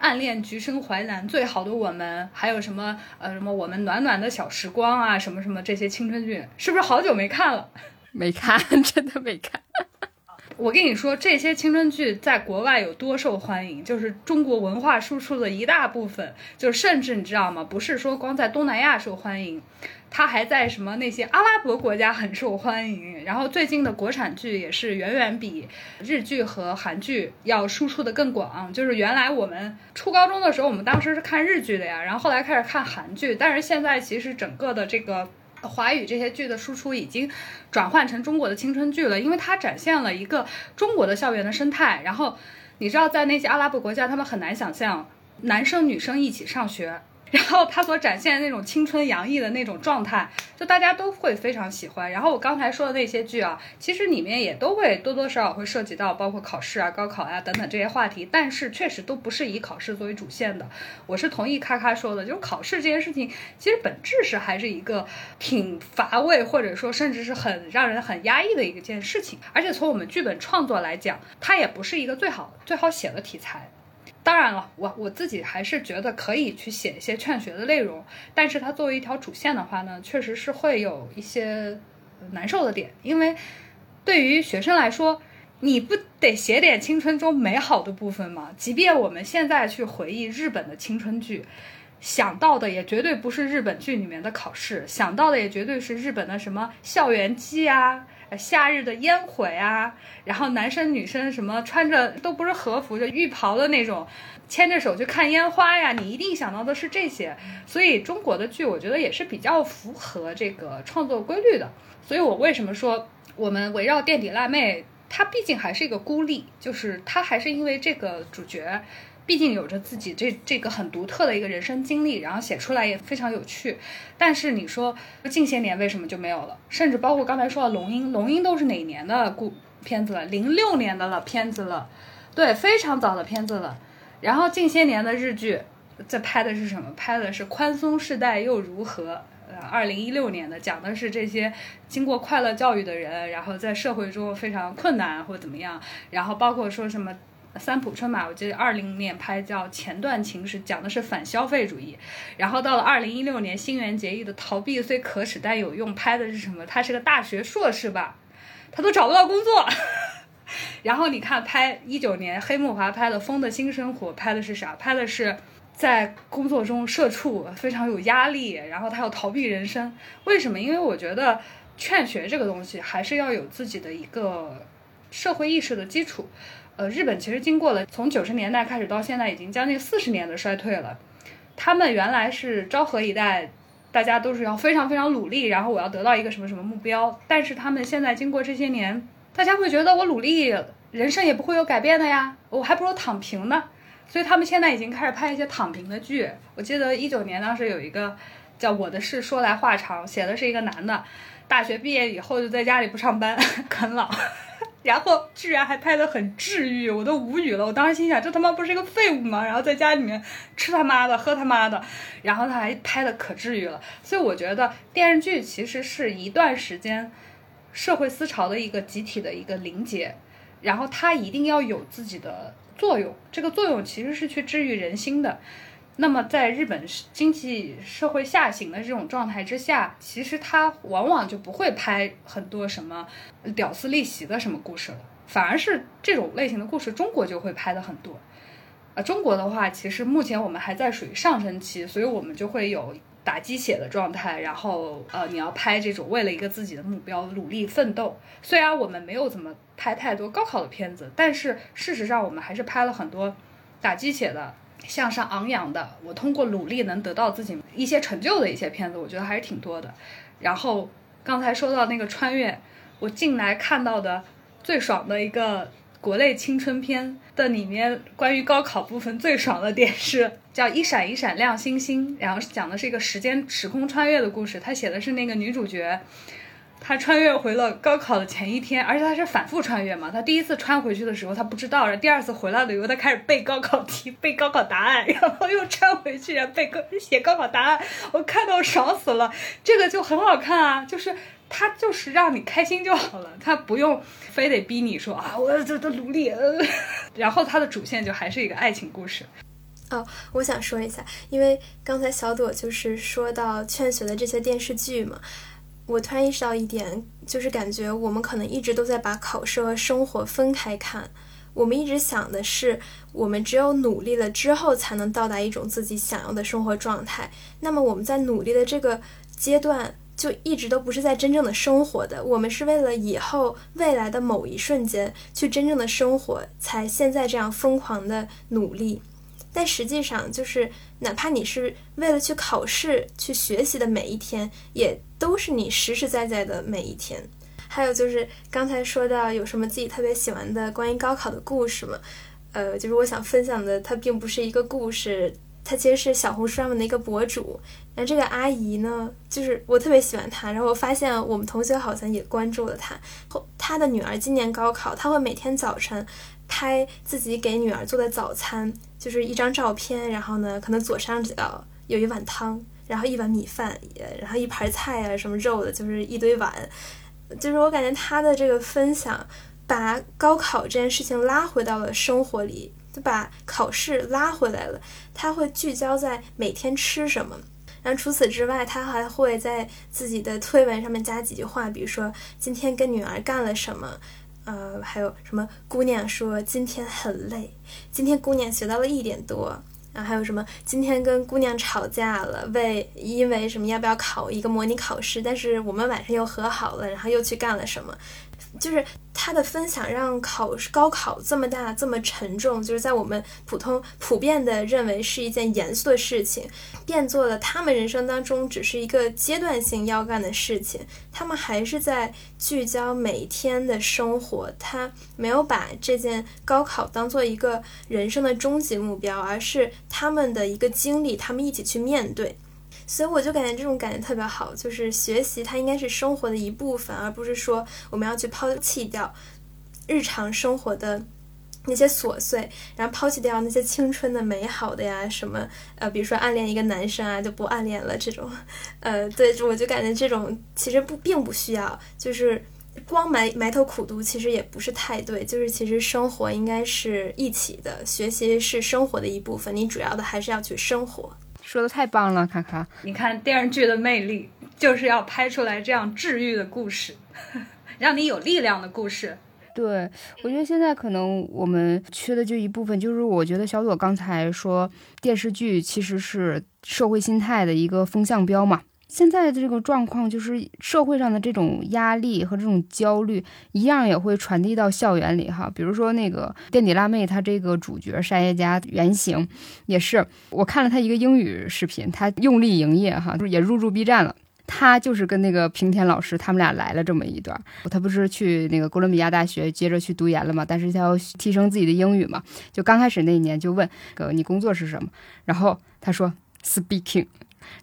暗恋橘生淮南，最好的我们，还有什么呃什么我们暖暖的小时光啊，什么什么这些青春剧，是不是好久没看了？没看，真的没看。我跟你说，这些青春剧在国外有多受欢迎，就是中国文化输出的一大部分。就甚至你知道吗？不是说光在东南亚受欢迎。它还在什么那些阿拉伯国家很受欢迎，然后最近的国产剧也是远远比日剧和韩剧要输出的更广。就是原来我们初高中的时候，我们当时是看日剧的呀，然后后来开始看韩剧，但是现在其实整个的这个华语这些剧的输出已经转换成中国的青春剧了，因为它展现了一个中国的校园的生态。然后你知道，在那些阿拉伯国家，他们很难想象男生女生一起上学。然后他所展现的那种青春洋溢的那种状态，就大家都会非常喜欢。然后我刚才说的那些剧啊，其实里面也都会多多少少会涉及到包括考试啊、高考啊等等这些话题，但是确实都不是以考试作为主线的。我是同意咔咔说的，就是考试这件事情，其实本质是还是一个挺乏味，或者说甚至是很让人很压抑的一件事情。而且从我们剧本创作来讲，它也不是一个最好最好写的题材。当然了，我我自己还是觉得可以去写一些劝学的内容，但是它作为一条主线的话呢，确实是会有一些难受的点，因为对于学生来说，你不得写点青春中美好的部分吗？即便我们现在去回忆日本的青春剧，想到的也绝对不是日本剧里面的考试，想到的也绝对是日本的什么校园季啊。夏日的烟火啊，然后男生女生什么穿着都不是和服，就浴袍的那种，牵着手去看烟花呀，你一定想到的是这些。所以中国的剧，我觉得也是比较符合这个创作规律的。所以我为什么说我们围绕垫底辣妹，她毕竟还是一个孤立，就是她还是因为这个主角。毕竟有着自己这这个很独特的一个人生经历，然后写出来也非常有趣。但是你说近些年为什么就没有了？甚至包括刚才说的龙樱，龙樱都是哪年的故片子了？零六年的了片子了，对，非常早的片子了。然后近些年的日剧在拍的是什么？拍的是宽松世代又如何？呃，二零一六年的讲的是这些经过快乐教育的人，然后在社会中非常困难或怎么样。然后包括说什么。三浦春马，我记得二零年拍叫《前段情史》，讲的是反消费主义。然后到了二零一六年，新垣结衣的《逃避虽可耻但有用》，拍的是什么？他是个大学硕士吧，他都找不到工作。然后你看，拍一九年黑木华拍的《风的新生活》，拍的是啥？拍的是在工作中社畜，非常有压力，然后他要逃避人生。为什么？因为我觉得劝学这个东西还是要有自己的一个社会意识的基础。呃，日本其实经过了从九十年代开始到现在已经将近四十年的衰退了。他们原来是昭和一代，大家都是要非常非常努力，然后我要得到一个什么什么目标。但是他们现在经过这些年，大家会觉得我努力，人生也不会有改变的呀，我还不如躺平呢。所以他们现在已经开始拍一些躺平的剧。我记得一九年当时有一个叫《我的事说来话长》，写的是一个男的，大学毕业以后就在家里不上班 啃老。然后居然还拍的很治愈，我都无语了。我当时心想，这他妈不是一个废物吗？然后在家里面吃他妈的，喝他妈的，然后他还拍的可治愈了。所以我觉得电视剧其实是一段时间社会思潮的一个集体的一个凝结，然后它一定要有自己的作用。这个作用其实是去治愈人心的。那么，在日本经济社会下行的这种状态之下，其实他往往就不会拍很多什么屌丝逆袭的什么故事了，反而是这种类型的故事，中国就会拍的很多。啊，中国的话，其实目前我们还在属于上升期，所以我们就会有打鸡血的状态，然后呃，你要拍这种为了一个自己的目标努力奋斗。虽然我们没有怎么拍太多高考的片子，但是事实上我们还是拍了很多打鸡血的。向上昂扬的，我通过努力能得到自己一些成就的一些片子，我觉得还是挺多的。然后刚才说到那个穿越，我进来看到的最爽的一个国内青春片的里面，关于高考部分最爽的点是叫《一闪一闪亮星星》，然后讲的是一个时间时空穿越的故事，他写的是那个女主角。他穿越回了高考的前一天，而且他是反复穿越嘛。他第一次穿回去的时候他不知道，然后第二次回来了以后他开始 背高考题、背高考答案，然后又穿回去然后背高写高考答案。我看到爽死了，这个就很好看啊，就是他就是让你开心就好了，他不用非得逼你说啊，我这都努力。然后他的主线就还是一个爱情故事。哦，我想说一下，因为刚才小朵就是说到劝学的这些电视剧嘛。我突然意识到一点，就是感觉我们可能一直都在把考试和生活分开看。我们一直想的是，我们只有努力了之后，才能到达一种自己想要的生活状态。那么我们在努力的这个阶段，就一直都不是在真正的生活的。我们是为了以后未来的某一瞬间去真正的生活，才现在这样疯狂的努力。但实际上，就是哪怕你是为了去考试、去学习的每一天，也都是你实实在在的每一天。还有就是刚才说到有什么自己特别喜欢的关于高考的故事嘛？呃，就是我想分享的，它并不是一个故事，它其实是小红书上面的一个博主。那这个阿姨呢，就是我特别喜欢她，然后我发现我们同学好像也关注了她。她的女儿今年高考，她会每天早晨。拍自己给女儿做的早餐，就是一张照片，然后呢，可能左上角有一碗汤，然后一碗米饭，然后一盘菜啊，什么肉的，就是一堆碗。就是我感觉他的这个分享，把高考这件事情拉回到了生活里，就把考试拉回来了。他会聚焦在每天吃什么，然后除此之外，他还会在自己的推文上面加几句话，比如说今天跟女儿干了什么。呃，还有什么姑娘说今天很累，今天姑娘学到了一点多，还有什么今天跟姑娘吵架了，为因为什么要不要考一个模拟考试，但是我们晚上又和好了，然后又去干了什么。就是他的分享让考高考这么大这么沉重，就是在我们普通普遍的认为是一件严肃的事情，变做了他们人生当中只是一个阶段性要干的事情。他们还是在聚焦每天的生活，他没有把这件高考当做一个人生的终极目标，而是他们的一个经历，他们一起去面对。所以我就感觉这种感觉特别好，就是学习它应该是生活的一部分，而不是说我们要去抛弃掉日常生活的那些琐碎，然后抛弃掉那些青春的美好的呀，什么呃，比如说暗恋一个男生啊，就不暗恋了这种，呃，对，我就感觉这种其实不并不需要，就是光埋埋头苦读其实也不是太对，就是其实生活应该是一起的，学习是生活的一部分，你主要的还是要去生活。说的太棒了，卡卡！你看电视剧的魅力，就是要拍出来这样治愈的故事，让你有力量的故事。对，我觉得现在可能我们缺的就一部分，就是我觉得小朵刚才说电视剧其实是社会心态的一个风向标嘛。现在的这个状况就是社会上的这种压力和这种焦虑，一样也会传递到校园里哈。比如说那个垫底辣妹，她这个主角沙耶加原型也是，我看了她一个英语视频，她用力营业哈，就是也入驻 B 站了。他就是跟那个平田老师他们俩来了这么一段，他不是去那个哥伦比亚大学接着去读研了嘛？但是他要提升自己的英语嘛，就刚开始那一年就问哥你工作是什么？然后他说 speaking。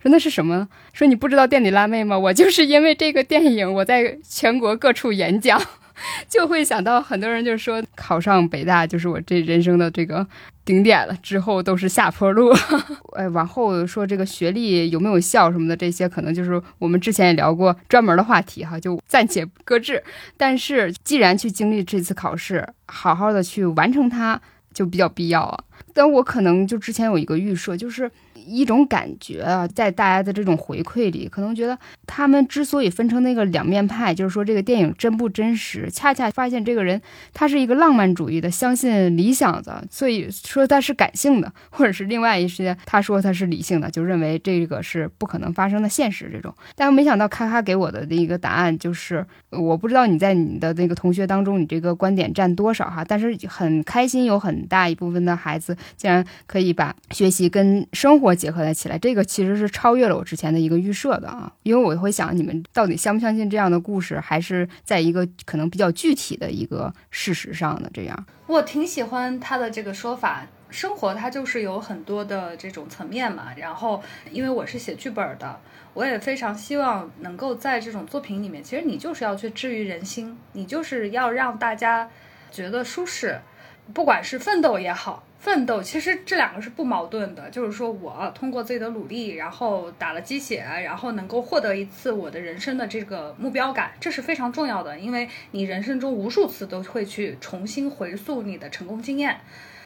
说那是什么？说你不知道店里辣妹吗？我就是因为这个电影，我在全国各处演讲，就会想到很多人就说考上北大就是我这人生的这个顶点了，之后都是下坡路。哎，往后说这个学历有没有效什么的，这些可能就是我们之前也聊过专门的话题哈，就暂且搁置。但是既然去经历这次考试，好好的去完成它，就比较必要啊。但我可能就之前有一个预设，就是。一种感觉啊，在大家的这种回馈里，可能觉得他们之所以分成那个两面派，就是说这个电影真不真实，恰恰发现这个人他是一个浪漫主义的，相信理想的，所以说他是感性的，或者是另外一些他说他是理性的，就认为这个是不可能发生的现实这种。但我没想到咔咔给我的那个答案就是，我不知道你在你的那个同学当中，你这个观点占多少哈，但是很开心，有很大一部分的孩子竟然可以把学习跟生活。结合在起来，这个其实是超越了我之前的一个预设的啊，因为我会想，你们到底相不相信这样的故事，还是在一个可能比较具体的一个事实上的这样？我挺喜欢他的这个说法，生活它就是有很多的这种层面嘛。然后，因为我是写剧本的，我也非常希望能够在这种作品里面，其实你就是要去治愈人心，你就是要让大家觉得舒适，不管是奋斗也好。奋斗其实这两个是不矛盾的，就是说我通过自己的努力，然后打了鸡血，然后能够获得一次我的人生的这个目标感，这是非常重要的，因为你人生中无数次都会去重新回溯你的成功经验。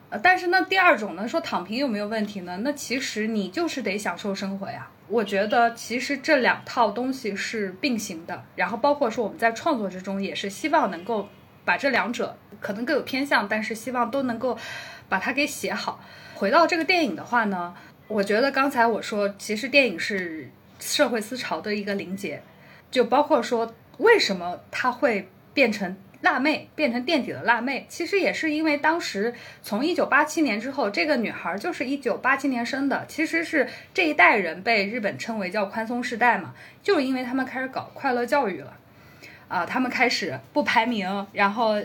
呃，但是那第二种呢，说躺平有没有问题呢？那其实你就是得享受生活呀。我觉得其实这两套东西是并行的，然后包括说我们在创作之中也是希望能够把这两者可能各有偏向，但是希望都能够。把它给写好。回到这个电影的话呢，我觉得刚才我说，其实电影是社会思潮的一个凝结，就包括说为什么他会变成辣妹，变成垫底的辣妹，其实也是因为当时从一九八七年之后，这个女孩就是一九八七年生的，其实是这一代人被日本称为叫宽松世代嘛，就是因为他们开始搞快乐教育了，啊，他们开始不排名，然后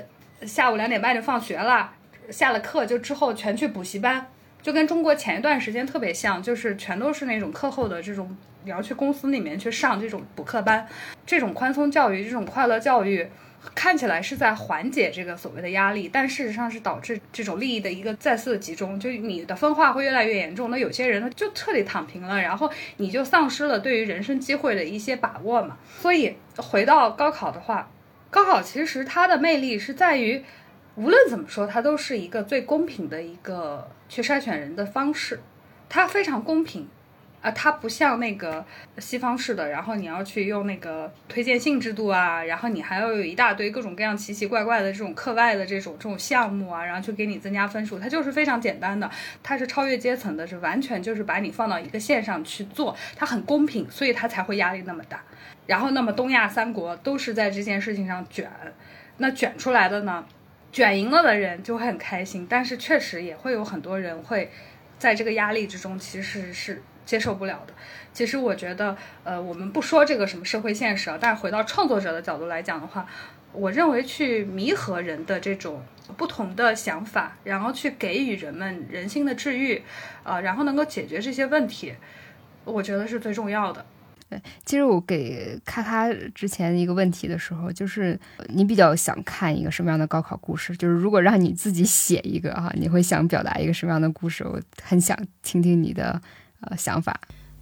下午两点半就放学了。下了课就之后全去补习班，就跟中国前一段时间特别像，就是全都是那种课后的这种，你要去公司里面去上这种补课班，这种宽松教育，这种快乐教育，看起来是在缓解这个所谓的压力，但事实上是导致这种利益的一个再次集中，就你的分化会越来越严重。那有些人他就彻底躺平了，然后你就丧失了对于人生机会的一些把握嘛。所以回到高考的话，高考其实它的魅力是在于。无论怎么说，它都是一个最公平的一个去筛选人的方式，它非常公平，啊，它不像那个西方式的，然后你要去用那个推荐信制度啊，然后你还要有一大堆各种各样奇奇怪怪的这种课外的这种这种项目啊，然后去给你增加分数，它就是非常简单的，它是超越阶层的，是完全就是把你放到一个线上去做，它很公平，所以它才会压力那么大。然后，那么东亚三国都是在这件事情上卷，那卷出来的呢？卷赢了的人就会很开心，但是确实也会有很多人会在这个压力之中其实是接受不了的。其实我觉得，呃，我们不说这个什么社会现实啊，但是回到创作者的角度来讲的话，我认为去弥合人的这种不同的想法，然后去给予人们人心的治愈，呃，然后能够解决这些问题，我觉得是最重要的。对，其实我给咔咔之前一个问题的时候，就是你比较想看一个什么样的高考故事？就是如果让你自己写一个哈，你会想表达一个什么样的故事？我很想听听你的呃想法。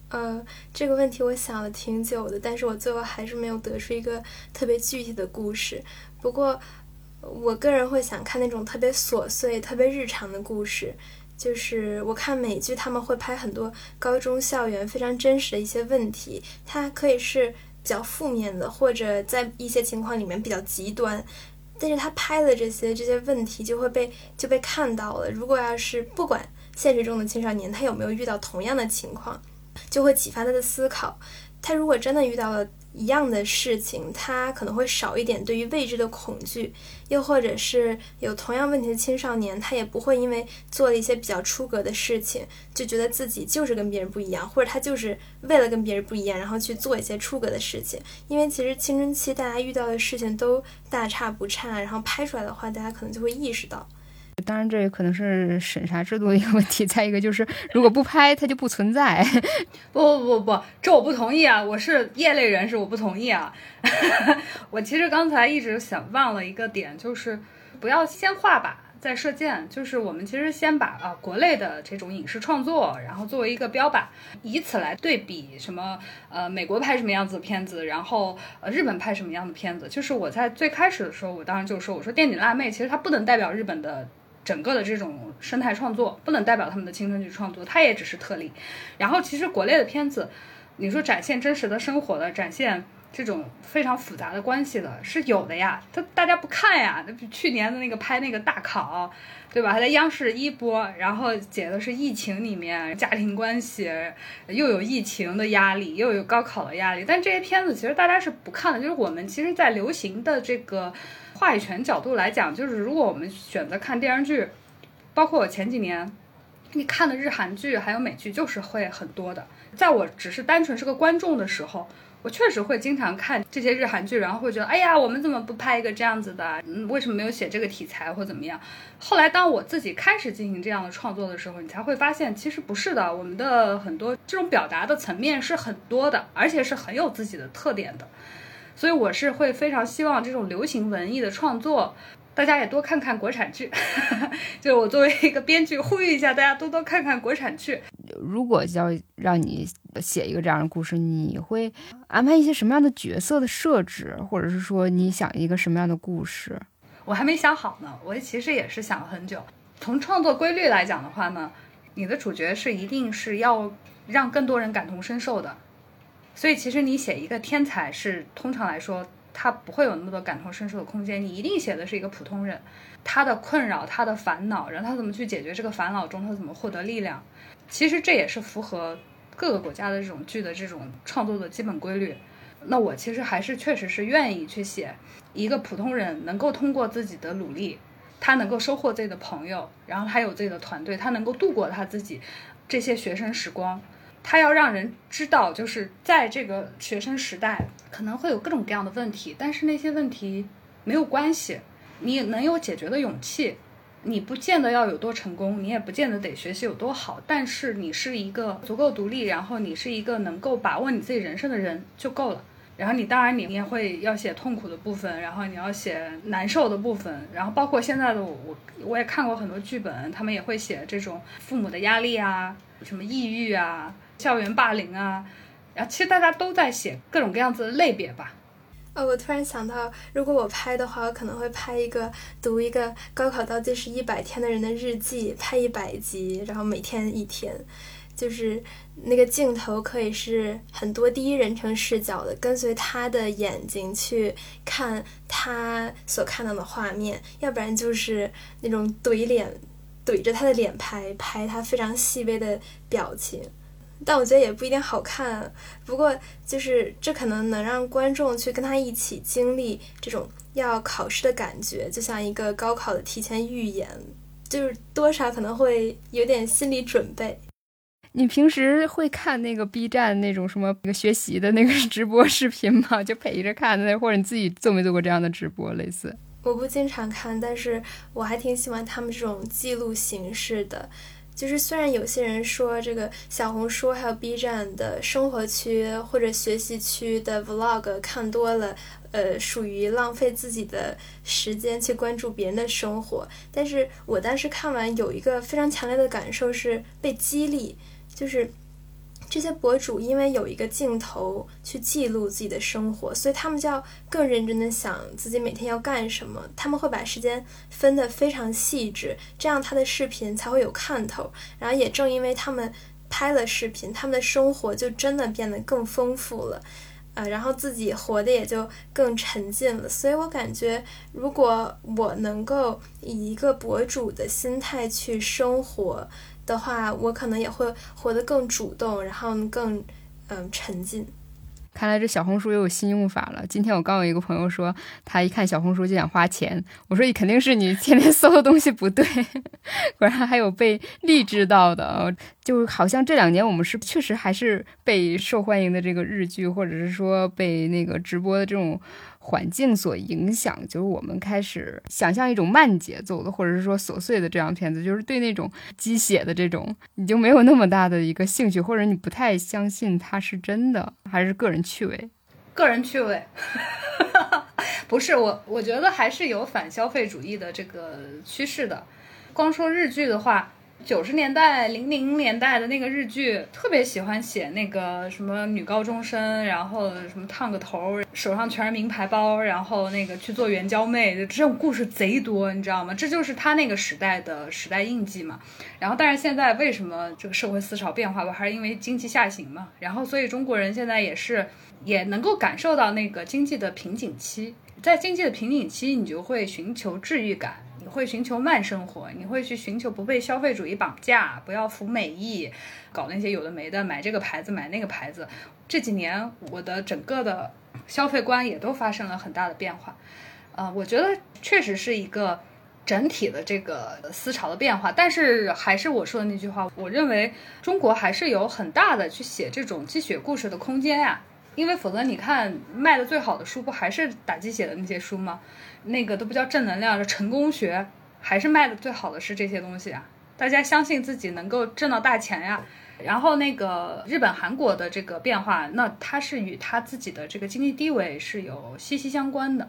呃，这个问题我想了挺久的，但是我最后还是没有得出一个特别具体的故事。不过，我个人会想看那种特别琐碎、特别日常的故事。就是我看美剧，他们会拍很多高中校园非常真实的一些问题，它可以是比较负面的，或者在一些情况里面比较极端。但是他拍的这些这些问题就会被就被看到了。如果要是不管现实中的青少年他有没有遇到同样的情况，就会启发他的思考。他如果真的遇到了。一样的事情，他可能会少一点对于未知的恐惧，又或者是有同样问题的青少年，他也不会因为做了一些比较出格的事情，就觉得自己就是跟别人不一样，或者他就是为了跟别人不一样，然后去做一些出格的事情。因为其实青春期大家遇到的事情都大差不差，然后拍出来的话，大家可能就会意识到。当然，这也可能是审查制度的一个问题。再一个就是，如果不拍，它就不存在。不不不不，这我不同意啊！我是业内人士，我不同意啊！我其实刚才一直想忘了一个点，就是不要先画靶再射箭。就是我们其实先把啊国内的这种影视创作，然后作为一个标靶，以此来对比什么呃美国拍什么样子的片子，然后呃日本拍什么样的片子。就是我在最开始的时候，我当然就说，我说电影辣妹其实它不能代表日本的。整个的这种生态创作不能代表他们的青春剧创作，它也只是特例。然后其实国内的片子，你说展现真实的生活的，展现这种非常复杂的关系的，是有的呀。他大家不看呀？那去年的那个拍那个大考，对吧？还在央视一播，然后解的是疫情里面家庭关系，又有疫情的压力，又有高考的压力。但这些片子其实大家是不看的，就是我们其实，在流行的这个。话语权角度来讲，就是如果我们选择看电视剧，包括我前几年你看的日韩剧还有美剧，就是会很多的。在我只是单纯是个观众的时候，我确实会经常看这些日韩剧，然后会觉得，哎呀，我们怎么不拍一个这样子的？嗯，为什么没有写这个题材或怎么样？后来当我自己开始进行这样的创作的时候，你才会发现，其实不是的。我们的很多这种表达的层面是很多的，而且是很有自己的特点的。所以我是会非常希望这种流行文艺的创作，大家也多看看国产剧。就我作为一个编剧，呼吁一下大家多多看看国产剧。如果要让你写一个这样的故事，你会安排一些什么样的角色的设置，或者是说你想一个什么样的故事？我还没想好呢。我其实也是想了很久。从创作规律来讲的话呢，你的主角是一定是要让更多人感同身受的。所以，其实你写一个天才，是通常来说，他不会有那么多感同身受的空间。你一定写的是一个普通人，他的困扰，他的烦恼，然后他怎么去解决这个烦恼中，他怎么获得力量。其实这也是符合各个国家的这种剧的这种创作的基本规律。那我其实还是确实是愿意去写一个普通人，能够通过自己的努力，他能够收获自己的朋友，然后他有自己的团队，他能够度过他自己这些学生时光。他要让人知道，就是在这个学生时代，可能会有各种各样的问题，但是那些问题没有关系，你能有解决的勇气。你不见得要有多成功，你也不见得得学习有多好，但是你是一个足够独立，然后你是一个能够把握你自己人生的人就够了。然后你当然你也会要写痛苦的部分，然后你要写难受的部分，然后包括现在的我，我我也看过很多剧本，他们也会写这种父母的压力啊，什么抑郁啊。校园霸凌啊，然后其实大家都在写各种各样子的类别吧。哦，我突然想到，如果我拍的话，我可能会拍一个读一个高考倒计时一百天的人的日记，拍一百集，然后每天一天，就是那个镜头可以是很多第一人称视角的，跟随他的眼睛去看他所看到的画面，要不然就是那种怼脸，怼着他的脸拍，拍他非常细微的表情。但我觉得也不一定好看，不过就是这可能能让观众去跟他一起经历这种要考试的感觉，就像一个高考的提前预演，就是多少可能会有点心理准备。你平时会看那个 B 站那种什么那个学习的那个 直播视频吗？就陪着看的，或者你自己做没做过这样的直播类似？我不经常看，但是我还挺喜欢他们这种记录形式的。就是虽然有些人说这个小红书还有 B 站的生活区或者学习区的 Vlog 看多了，呃，属于浪费自己的时间去关注别人的生活，但是我当时看完有一个非常强烈的感受是被激励，就是这些博主因为有一个镜头去记录自己的生活，所以他们就要更认真的想自己每天要干什么。他们会把时间分得非常细致，这样他的视频才会有看头。然后也正因为他们拍了视频，他们的生活就真的变得更丰富了，呃，然后自己活得也就更沉浸了。所以我感觉，如果我能够以一个博主的心态去生活。的话，我可能也会活得更主动，然后更嗯沉浸。看来这小红书又有新用法了。今天我刚有一个朋友说，他一看小红书就想花钱。我说你，肯定是你天天搜的东西不对。果然还有被励志到的，就好像这两年我们是确实还是被受欢迎的这个日剧，或者是说被那个直播的这种。环境所影响，就是我们开始想象一种慢节奏的，或者是说琐碎的这样片子，就是对那种鸡血的这种，你就没有那么大的一个兴趣，或者你不太相信它是真的，还是个人趣味？个人趣味，不是我，我觉得还是有反消费主义的这个趋势的。光说日剧的话。九十年代、零零年代的那个日剧，特别喜欢写那个什么女高中生，然后什么烫个头，手上全是名牌包，然后那个去做援交妹，这种故事贼多，你知道吗？这就是他那个时代的时代印记嘛。然后，但是现在为什么这个社会思潮变化吧？还是因为经济下行嘛。然后，所以中国人现在也是也能够感受到那个经济的瓶颈期，在经济的瓶颈期，你就会寻求治愈感。你会寻求慢生活，你会去寻求不被消费主义绑架，不要服美役，搞那些有的没的，买这个牌子买那个牌子。这几年我的整个的消费观也都发生了很大的变化，呃，我觉得确实是一个整体的这个思潮的变化。但是还是我说的那句话，我认为中国还是有很大的去写这种鸡血故事的空间呀，因为否则你看卖的最好的书不还是打鸡血的那些书吗？那个都不叫正能量，是成功学，还是卖的最好的是这些东西啊？大家相信自己能够挣到大钱呀。然后那个日本、韩国的这个变化，那它是与它自己的这个经济地位是有息息相关的。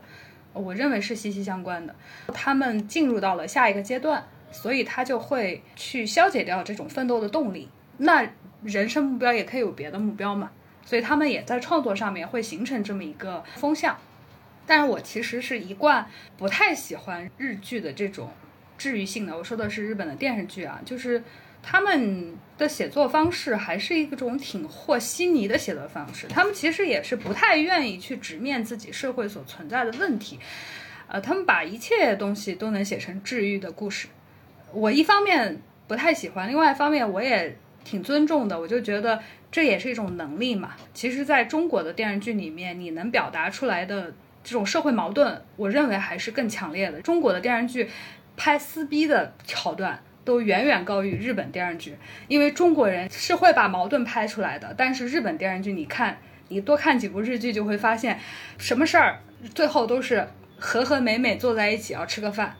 我认为是息息相关的。他们进入到了下一个阶段，所以他就会去消解掉这种奋斗的动力。那人生目标也可以有别的目标嘛？所以他们也在创作上面会形成这么一个风向。但是我其实是一贯不太喜欢日剧的这种治愈性的。我说的是日本的电视剧啊，就是他们的写作方式还是一种挺和稀泥的写作方式。他们其实也是不太愿意去直面自己社会所存在的问题，呃，他们把一切东西都能写成治愈的故事。我一方面不太喜欢，另外一方面我也挺尊重的。我就觉得这也是一种能力嘛。其实，在中国的电视剧里面，你能表达出来的。这种社会矛盾，我认为还是更强烈的。中国的电视剧拍撕逼的桥段都远远高于日本电视剧，因为中国人是会把矛盾拍出来的。但是日本电视剧，你看，你多看几部日剧就会发现，什么事儿最后都是和和美美坐在一起要吃个饭。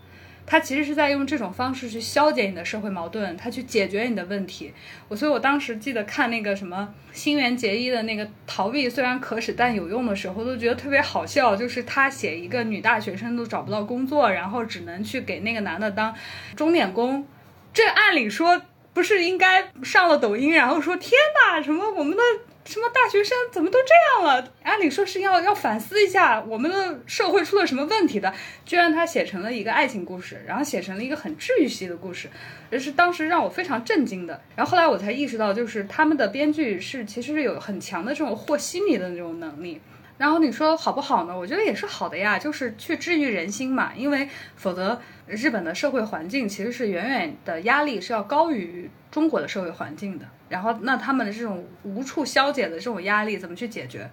他其实是在用这种方式去消解你的社会矛盾，他去解决你的问题。我所以，我当时记得看那个什么新垣结衣的那个逃避虽然可耻但有用的时候，都觉得特别好笑。就是他写一个女大学生都找不到工作，然后只能去给那个男的当钟点工。这按理说不是应该上了抖音，然后说天哪，什么我们的。什么大学生怎么都这样了？按理说是要要反思一下我们的社会出了什么问题的，居然他写成了一个爱情故事，然后写成了一个很治愈系的故事，这是当时让我非常震惊的。然后后来我才意识到，就是他们的编剧是其实是有很强的这种和稀泥的那种能力。然后你说好不好呢？我觉得也是好的呀，就是去治愈人心嘛。因为否则日本的社会环境其实是远远的压力是要高于中国的社会环境的。然后那他们的这种无处消解的这种压力怎么去解决？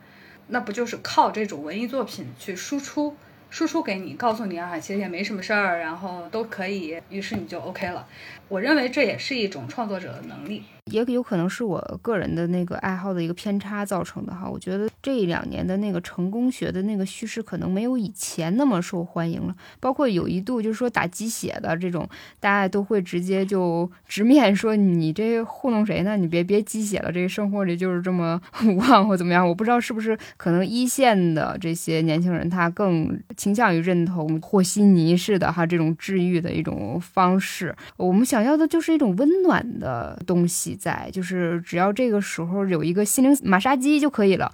那不就是靠这种文艺作品去输出，输出给你，告诉你啊，其实也没什么事儿，然后都可以，于是你就 OK 了。我认为这也是一种创作者的能力。也有可能是我个人的那个爱好的一个偏差造成的哈。我觉得这两年的那个成功学的那个叙事可能没有以前那么受欢迎了。包括有一度就是说打鸡血的这种，大家都会直接就直面说你这糊弄谁呢？你别别鸡血了，这个生活里就是这么无望或怎么样。我不知道是不是可能一线的这些年轻人他更倾向于认同和稀泥式的哈这种治愈的一种方式。我们想要的就是一种温暖的东西。在，就是只要这个时候有一个心灵马杀鸡就可以了。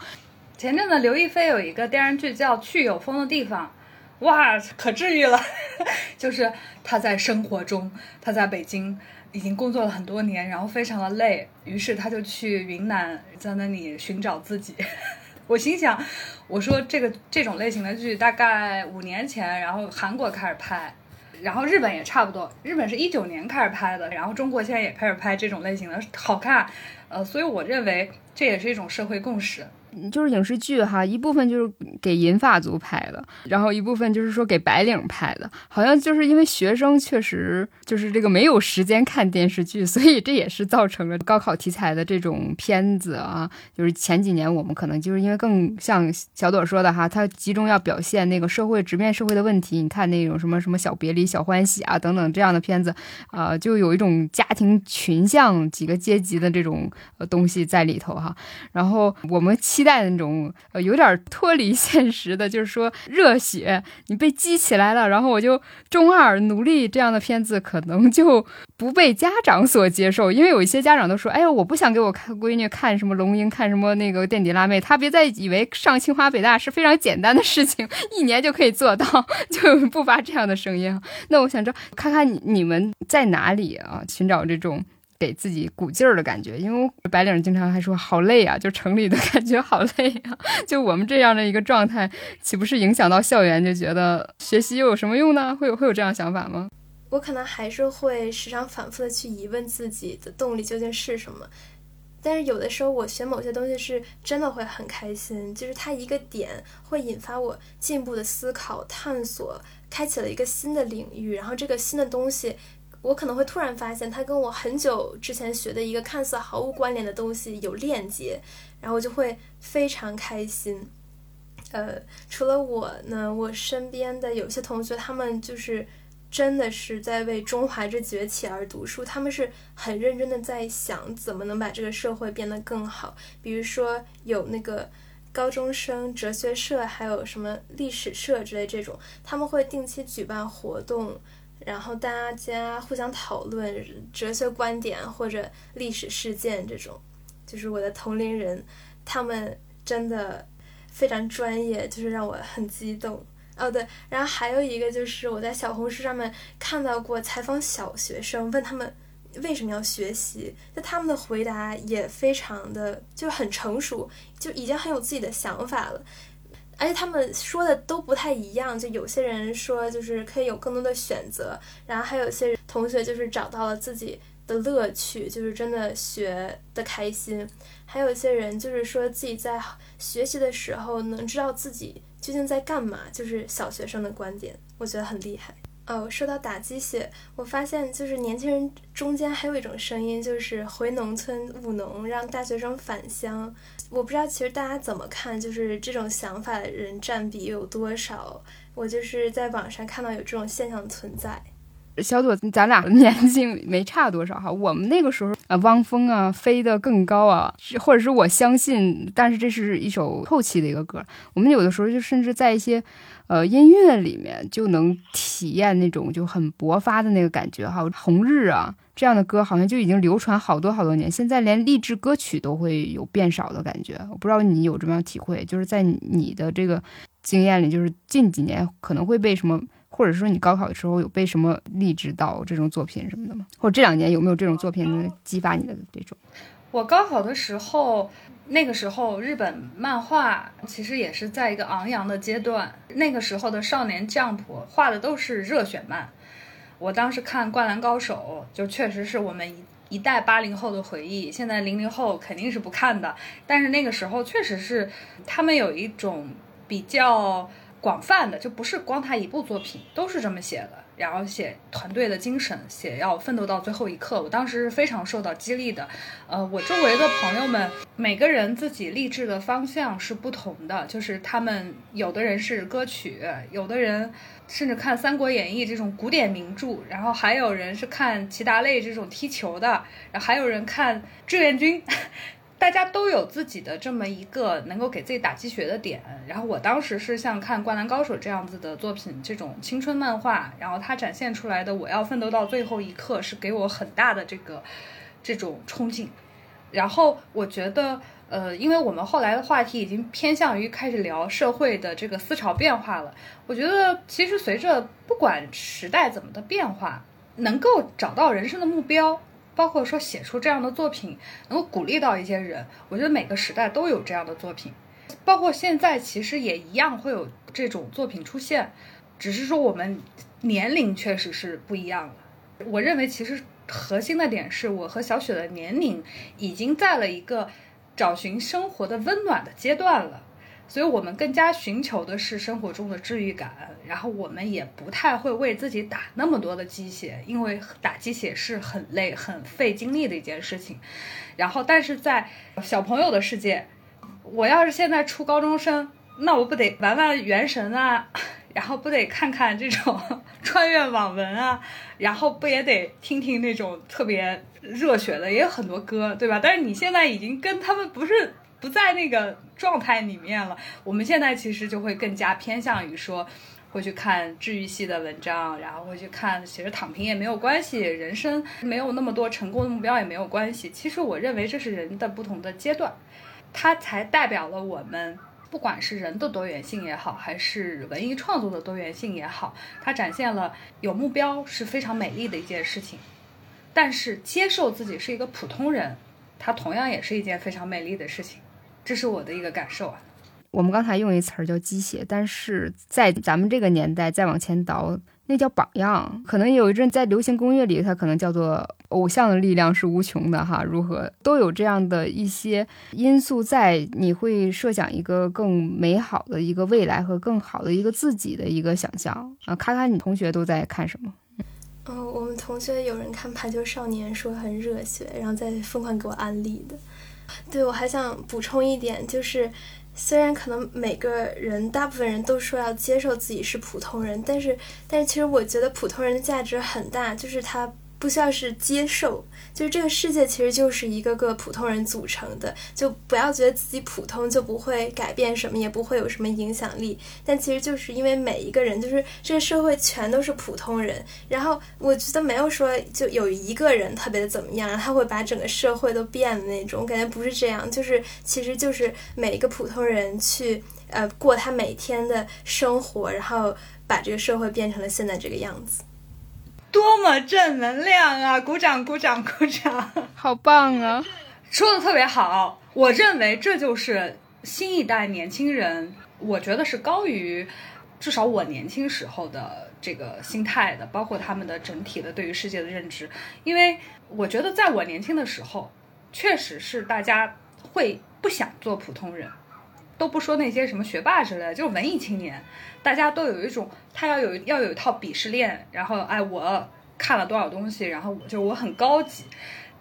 前阵子刘亦菲有一个电视剧叫《去有风的地方》，哇，可治愈了。就是她在生活中，她在北京已经工作了很多年，然后非常的累，于是她就去云南，在那里寻找自己。我心想，我说这个这种类型的剧大概五年前，然后韩国开始拍，然后日本也差不多，日本是一九年开始拍的，然后中国现在也开始拍这种类型的，好看。呃，所以我认为这也是一种社会共识。就是影视剧哈，一部分就是给银发族拍的，然后一部分就是说给白领拍的，好像就是因为学生确实就是这个没有时间看电视剧，所以这也是造成了高考题材的这种片子啊。就是前几年我们可能就是因为更像小朵说的哈，它集中要表现那个社会直面社会的问题。你看那种什么什么小别离、小欢喜啊等等这样的片子，啊，就有一种家庭群像几个阶级的这种呃东西在里头哈。然后我们。期待的那种，呃，有点脱离现实的，就是说热血，你被激起来了，然后我就中二努力这样的片子，可能就不被家长所接受，因为有一些家长都说，哎呀，我不想给我看闺女看什么龙樱，看什么那个垫底辣妹，她别再以为上清华北大是非常简单的事情，一年就可以做到，就不发这样的声音。那我想知道，看看你你们在哪里啊，寻找这种。给自己鼓劲儿的感觉，因为白领经常还说好累啊，就城里的 感觉好累啊。就我们这样的一个状态，岂不是影响到校园？就觉得学习又有什么用呢？会有会有这样想法吗？我可能还是会时常反复的去疑问自己的动力究竟是什么。但是有的时候我学某些东西是真的会很开心，就是它一个点会引发我进一步的思考、探索，开启了一个新的领域，然后这个新的东西。我可能会突然发现，它跟我很久之前学的一个看似毫无关联的东西有链接，然后我就会非常开心。呃，除了我呢，我身边的有些同学，他们就是真的是在为中华之崛起而读书，他们是很认真的在想怎么能把这个社会变得更好。比如说有那个高中生哲学社，还有什么历史社之类这种，他们会定期举办活动。然后大家互相讨论哲学观点或者历史事件这种，就是我的同龄人，他们真的非常专业，就是让我很激动。哦对，然后还有一个就是我在小红书上面看到过采访小学生，问他们为什么要学习，就他们的回答也非常的就很成熟，就已经很有自己的想法了。而且他们说的都不太一样，就有些人说就是可以有更多的选择，然后还有些同学就是找到了自己的乐趣，就是真的学的开心，还有一些人就是说自己在学习的时候能知道自己究竟在干嘛，就是小学生的观点，我觉得很厉害。哦，说到打鸡血，我发现就是年轻人中间还有一种声音，就是回农村务农，让大学生返乡。我不知道其实大家怎么看，就是这种想法的人占比有多少？我就是在网上看到有这种现象存在。小朵，咱俩的年纪没差多少哈。我们那个时候啊，汪峰啊，飞得更高啊，或者是我相信，但是这是一首后期的一个歌。我们有的时候就甚至在一些。呃，音乐里面就能体验那种就很勃发的那个感觉哈。红日啊，这样的歌好像就已经流传好多好多年，现在连励志歌曲都会有变少的感觉。我不知道你有这么样体会，就是在你的这个经验里，就是近几年可能会被什么，或者说你高考的时候有被什么励志到这种作品什么的吗？或者这两年有没有这种作品能激发你的这种？我高考的时候。那个时候，日本漫画其实也是在一个昂扬的阶段。那个时候的少年 Jump 画的都是热血漫。我当时看《灌篮高手》，就确实是我们一一代八零后的回忆。现在零零后肯定是不看的，但是那个时候确实是他们有一种比较广泛的，就不是光他一部作品都是这么写的。然后写团队的精神，写要奋斗到最后一刻。我当时是非常受到激励的。呃，我周围的朋友们，每个人自己励志的方向是不同的。就是他们有的人是歌曲，有的人甚至看《三国演义》这种古典名著，然后还有人是看齐达内这种踢球的，然后还有人看志愿军。大家都有自己的这么一个能够给自己打鸡血的点，然后我当时是像看《灌篮高手》这样子的作品，这种青春漫画，然后它展现出来的我要奋斗到最后一刻，是给我很大的这个。这种憧憬。然后我觉得，呃，因为我们后来的话题已经偏向于开始聊社会的这个思潮变化了。我觉得其实随着不管时代怎么的变化，能够找到人生的目标，包括说写出这样的作品，能够鼓励到一些人。我觉得每个时代都有这样的作品，包括现在其实也一样会有这种作品出现，只是说我们年龄确实是不一样了。我认为其实。核心的点是我和小雪的年龄已经在了一个找寻生活的温暖的阶段了，所以我们更加寻求的是生活中的治愈感，然后我们也不太会为自己打那么多的鸡血，因为打鸡血是很累、很费精力的一件事情。然后，但是在小朋友的世界，我要是现在初高中生，那我不得玩玩原神啊？然后不得看看这种 穿越网文啊，然后不也得听听那种特别热血的，也有很多歌，对吧？但是你现在已经跟他们不是不在那个状态里面了。我们现在其实就会更加偏向于说，会去看治愈系的文章，然后会去看其实躺平也没有关系，人生没有那么多成功的目标也没有关系。其实我认为这是人的不同的阶段，它才代表了我们。不管是人的多元性也好，还是文艺创作的多元性也好，它展现了有目标是非常美丽的一件事情。但是接受自己是一个普通人，它同样也是一件非常美丽的事情。这是我的一个感受啊。我们刚才用一词儿叫鸡血，但是在咱们这个年代再往前倒。那叫榜样，可能有一阵在流行公乐里，它可能叫做偶像的力量是无穷的哈。如何都有这样的一些因素在，你会设想一个更美好的一个未来和更好的一个自己的一个想象啊。看看你同学都在看什么？哦，我们同学有人看《排球少年》，说很热血，然后在疯狂给我安利的。对我还想补充一点，就是。虽然可能每个人，大部分人都说要接受自己是普通人，但是，但是其实我觉得普通人的价值很大，就是他。不需要是接受，就是这个世界其实就是一个个普通人组成的，就不要觉得自己普通就不会改变什么，也不会有什么影响力。但其实就是因为每一个人，就是这个社会全都是普通人，然后我觉得没有说就有一个人特别的怎么样，他会把整个社会都变的那种感觉，不是这样，就是其实就是每一个普通人去呃过他每天的生活，然后把这个社会变成了现在这个样子。多么正能量啊！鼓掌，鼓掌，鼓掌！好棒啊！说的特别好。我认为这就是新一代年轻人，我觉得是高于至少我年轻时候的这个心态的，包括他们的整体的对于世界的认知。因为我觉得在我年轻的时候，确实是大家会不想做普通人，都不说那些什么学霸之类的，就是文艺青年。大家都有一种，他要有要有一套鄙视链，然后哎，我看了多少东西，然后我就我很高级。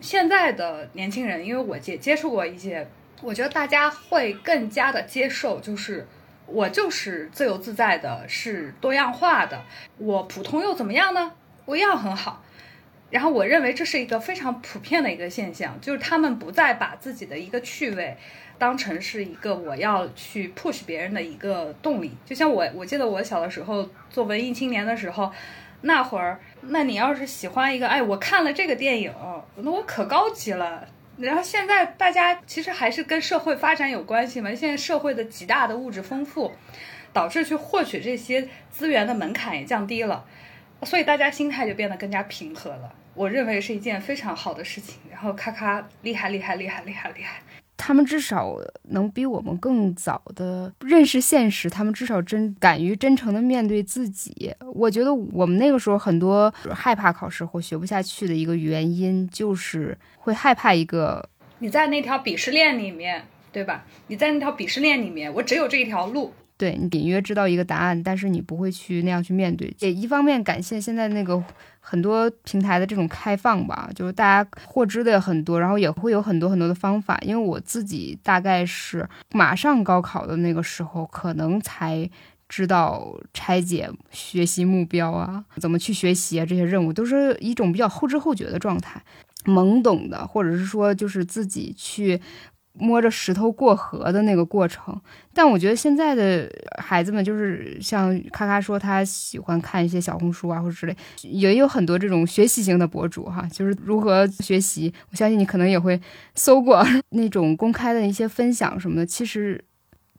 现在的年轻人，因为我也接触过一些，我觉得大家会更加的接受，就是我就是自由自在的，是多样化的，我普通又怎么样呢？我一样很好。然后我认为这是一个非常普遍的一个现象，就是他们不再把自己的一个趣味。当成是一个我要去 push 别人的一个动力，就像我，我记得我小的时候做文艺青年的时候，那会儿，那你要是喜欢一个，哎，我看了这个电影，那我可高级了。然后现在大家其实还是跟社会发展有关系嘛，现在社会的极大的物质丰富，导致去获取这些资源的门槛也降低了，所以大家心态就变得更加平和了。我认为是一件非常好的事情。然后咔咔，厉害厉害厉害厉害厉害。他们至少能比我们更早的认识现实，他们至少真敢于真诚的面对自己。我觉得我们那个时候很多害怕考试或学不下去的一个原因，就是会害怕一个你在那条鄙视链里面，对吧？你在那条鄙视链里面，我只有这一条路。对你隐约知道一个答案，但是你不会去那样去面对。也一方面感谢现在那个很多平台的这种开放吧，就是大家获知的也很多，然后也会有很多很多的方法。因为我自己大概是马上高考的那个时候，可能才知道拆解学习目标啊，怎么去学习啊，这些任务都是一种比较后知后觉的状态，懵懂的，或者是说就是自己去。摸着石头过河的那个过程。但我觉得现在的孩子们，就是像咔咔说，他喜欢看一些小红书啊，或者之类，也有很多这种学习型的博主哈，就是如何学习。我相信你可能也会搜过 那种公开的一些分享什么的，其实。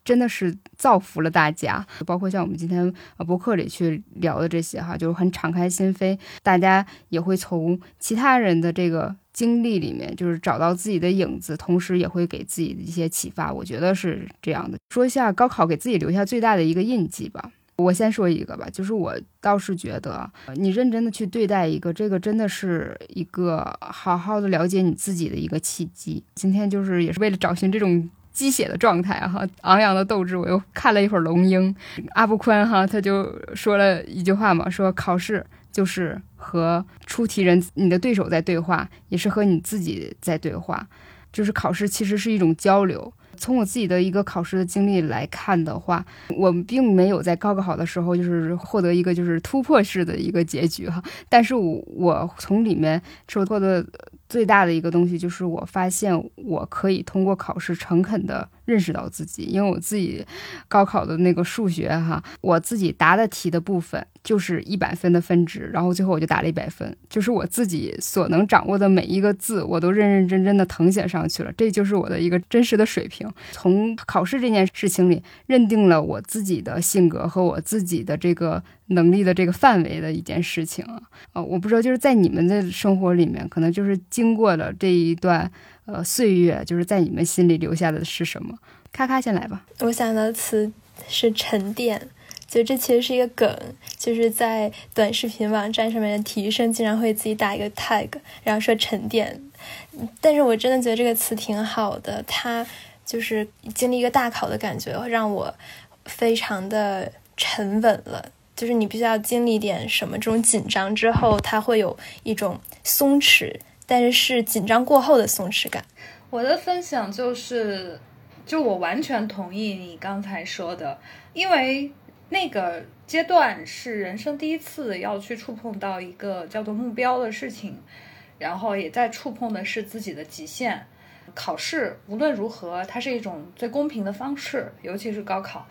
真的是造福了大家，包括像我们今天呃博客里去聊的这些哈，就是很敞开心扉，大家也会从其他人的这个经历里面，就是找到自己的影子，同时也会给自己的一些启发。我觉得是这样的。说一下高考给自己留下最大的一个印记吧，我先说一个吧，就是我倒是觉得，你认真的去对待一个，这个真的是一个好好的了解你自己的一个契机。今天就是也是为了找寻这种。鸡血的状态哈，昂扬的斗志。我又看了一会儿龙樱，阿布宽哈，他就说了一句话嘛，说考试就是和出题人、你的对手在对话，也是和你自己在对话。就是考试其实是一种交流。从我自己的一个考试的经历来看的话，我并没有在高考的时候就是获得一个就是突破式的一个结局哈，但是我我从里面收获的。最大的一个东西就是，我发现我可以通过考试诚恳的认识到自己，因为我自己高考的那个数学哈，我自己答的题的部分就是一百分的分值，然后最后我就打了一百分，就是我自己所能掌握的每一个字，我都认认真真的誊写上去了，这就是我的一个真实的水平。从考试这件事情里认定了我自己的性格和我自己的这个。能力的这个范围的一件事情啊，呃，我不知道，就是在你们的生活里面，可能就是经过了这一段呃岁月，就是在你们心里留下的是什么？咔咔，先来吧。我想的词是沉淀，就这其实是一个梗，就是在短视频网站上面的体育生经常会自己打一个 tag，然后说沉淀。但是我真的觉得这个词挺好的，它就是经历一个大考的感觉，让我非常的沉稳了。就是你必须要经历点什么这种紧张之后，它会有一种松弛，但是是紧张过后的松弛感。我的分享就是，就我完全同意你刚才说的，因为那个阶段是人生第一次要去触碰到一个叫做目标的事情，然后也在触碰的是自己的极限。考试无论如何，它是一种最公平的方式，尤其是高考。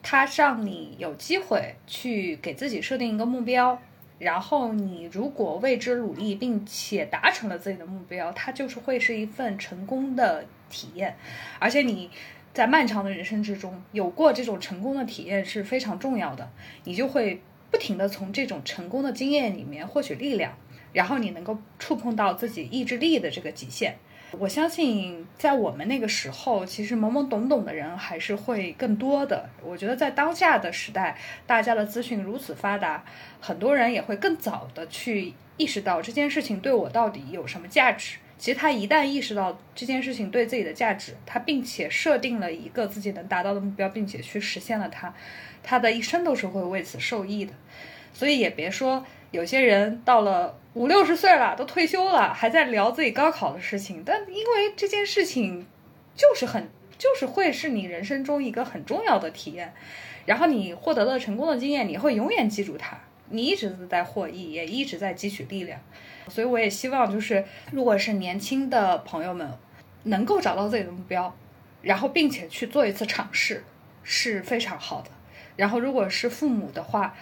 它让你有机会去给自己设定一个目标，然后你如果为之努力，并且达成了自己的目标，它就是会是一份成功的体验。而且你在漫长的人生之中有过这种成功的体验是非常重要的，你就会不停的从这种成功的经验里面获取力量，然后你能够触碰到自己意志力的这个极限。我相信，在我们那个时候，其实懵懵懂懂的人还是会更多的。我觉得在当下的时代，大家的资讯如此发达，很多人也会更早的去意识到这件事情对我到底有什么价值。其实他一旦意识到这件事情对自己的价值，他并且设定了一个自己能达到的目标，并且去实现了它，他的一生都是会为此受益的。所以也别说。有些人到了五六十岁了，都退休了，还在聊自己高考的事情。但因为这件事情，就是很，就是会是你人生中一个很重要的体验。然后你获得了成功的经验，你会永远记住它。你一直都在获益，也一直在汲取力量。所以我也希望，就是如果是年轻的朋友们，能够找到自己的目标，然后并且去做一次尝试，是非常好的。然后如果是父母的话，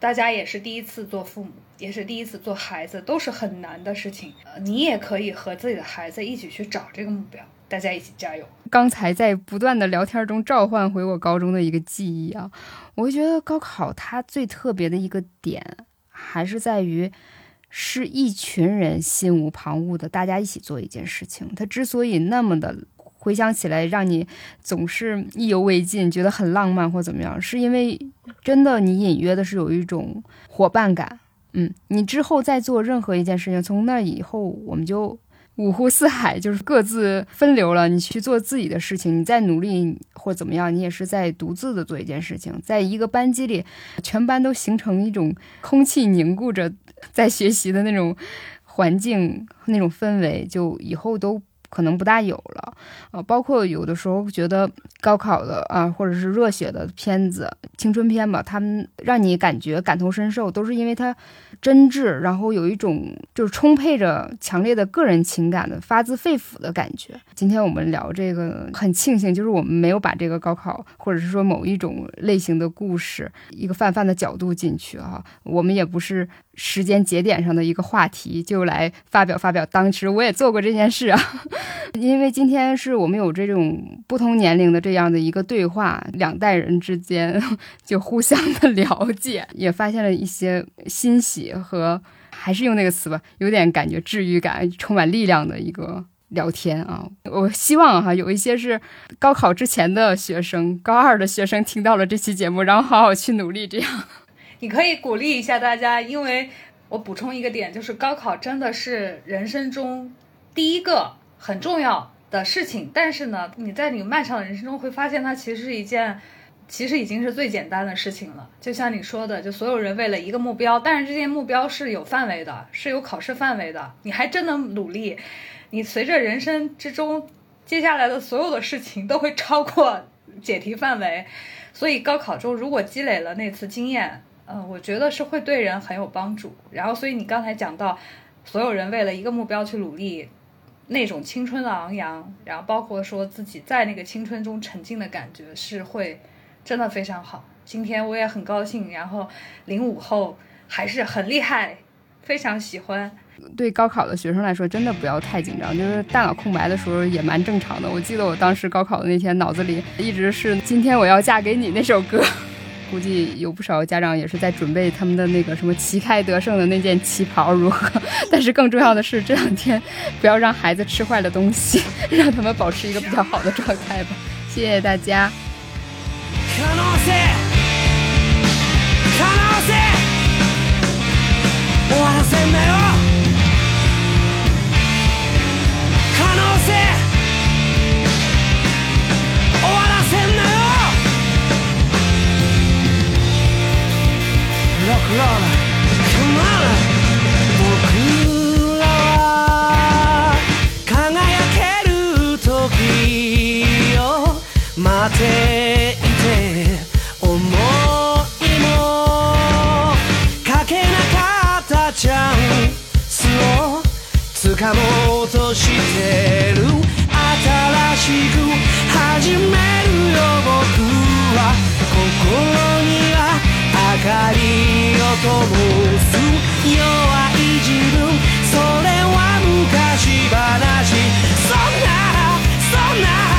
大家也是第一次做父母，也是第一次做孩子，都是很难的事情。呃，你也可以和自己的孩子一起去找这个目标，大家一起加油。刚才在不断的聊天中召唤回我高中的一个记忆啊，我会觉得高考它最特别的一个点，还是在于是一群人心无旁骛的，大家一起做一件事情。它之所以那么的。回想起来，让你总是意犹未尽，觉得很浪漫或怎么样，是因为真的你隐约的是有一种伙伴感。嗯，你之后再做任何一件事情，从那以后我们就五湖四海，就是各自分流了。你去做自己的事情，你再努力或怎么样，你也是在独自的做一件事情。在一个班级里，全班都形成一种空气凝固着在学习的那种环境、那种氛围，就以后都。可能不大有了。呃，包括有的时候觉得高考的啊，或者是热血的片子、青春片吧，他们让你感觉感同身受，都是因为它真挚，然后有一种就是充沛着强烈的个人情感的发自肺腑的感觉。今天我们聊这个，很庆幸就是我们没有把这个高考，或者是说某一种类型的故事，一个泛泛的角度进去啊，我们也不是。时间节点上的一个话题，就来发表发表。当时我也做过这件事啊，因为今天是我们有这种不同年龄的这样的一个对话，两代人之间 就互相的了解，也发现了一些欣喜和还是用那个词吧，有点感觉治愈感，充满力量的一个聊天啊。我希望哈有一些是高考之前的学生，高二的学生听到了这期节目，然后好好去努力，这样。你可以鼓励一下大家，因为我补充一个点，就是高考真的是人生中第一个很重要的事情。但是呢，你在你漫长的人生中会发现，它其实是一件，其实已经是最简单的事情了。就像你说的，就所有人为了一个目标，但是这些目标是有范围的，是有考试范围的。你还真能努力，你随着人生之中接下来的所有的事情都会超过解题范围。所以高考中如果积累了那次经验，嗯，我觉得是会对人很有帮助。然后，所以你刚才讲到，所有人为了一个目标去努力，那种青春的昂扬，然后包括说自己在那个青春中沉浸的感觉，是会真的非常好。今天我也很高兴，然后零五后还是很厉害，非常喜欢。对高考的学生来说，真的不要太紧张，就是大脑空白的时候也蛮正常的。我记得我当时高考的那天，脑子里一直是《今天我要嫁给你》那首歌。估计有不少家长也是在准备他们的那个什么旗开得胜的那件旗袍如何？但是更重要的是这两天不要让孩子吃坏了东西，让他们保持一个比较好的状态吧。谢谢大家。僕らは輝ける時を待っていて思いもかけなかったチャンスを掴もうとしてる新しく始めるよ僕は心明かりとす弱い自分。それは昔話。そんなそんな。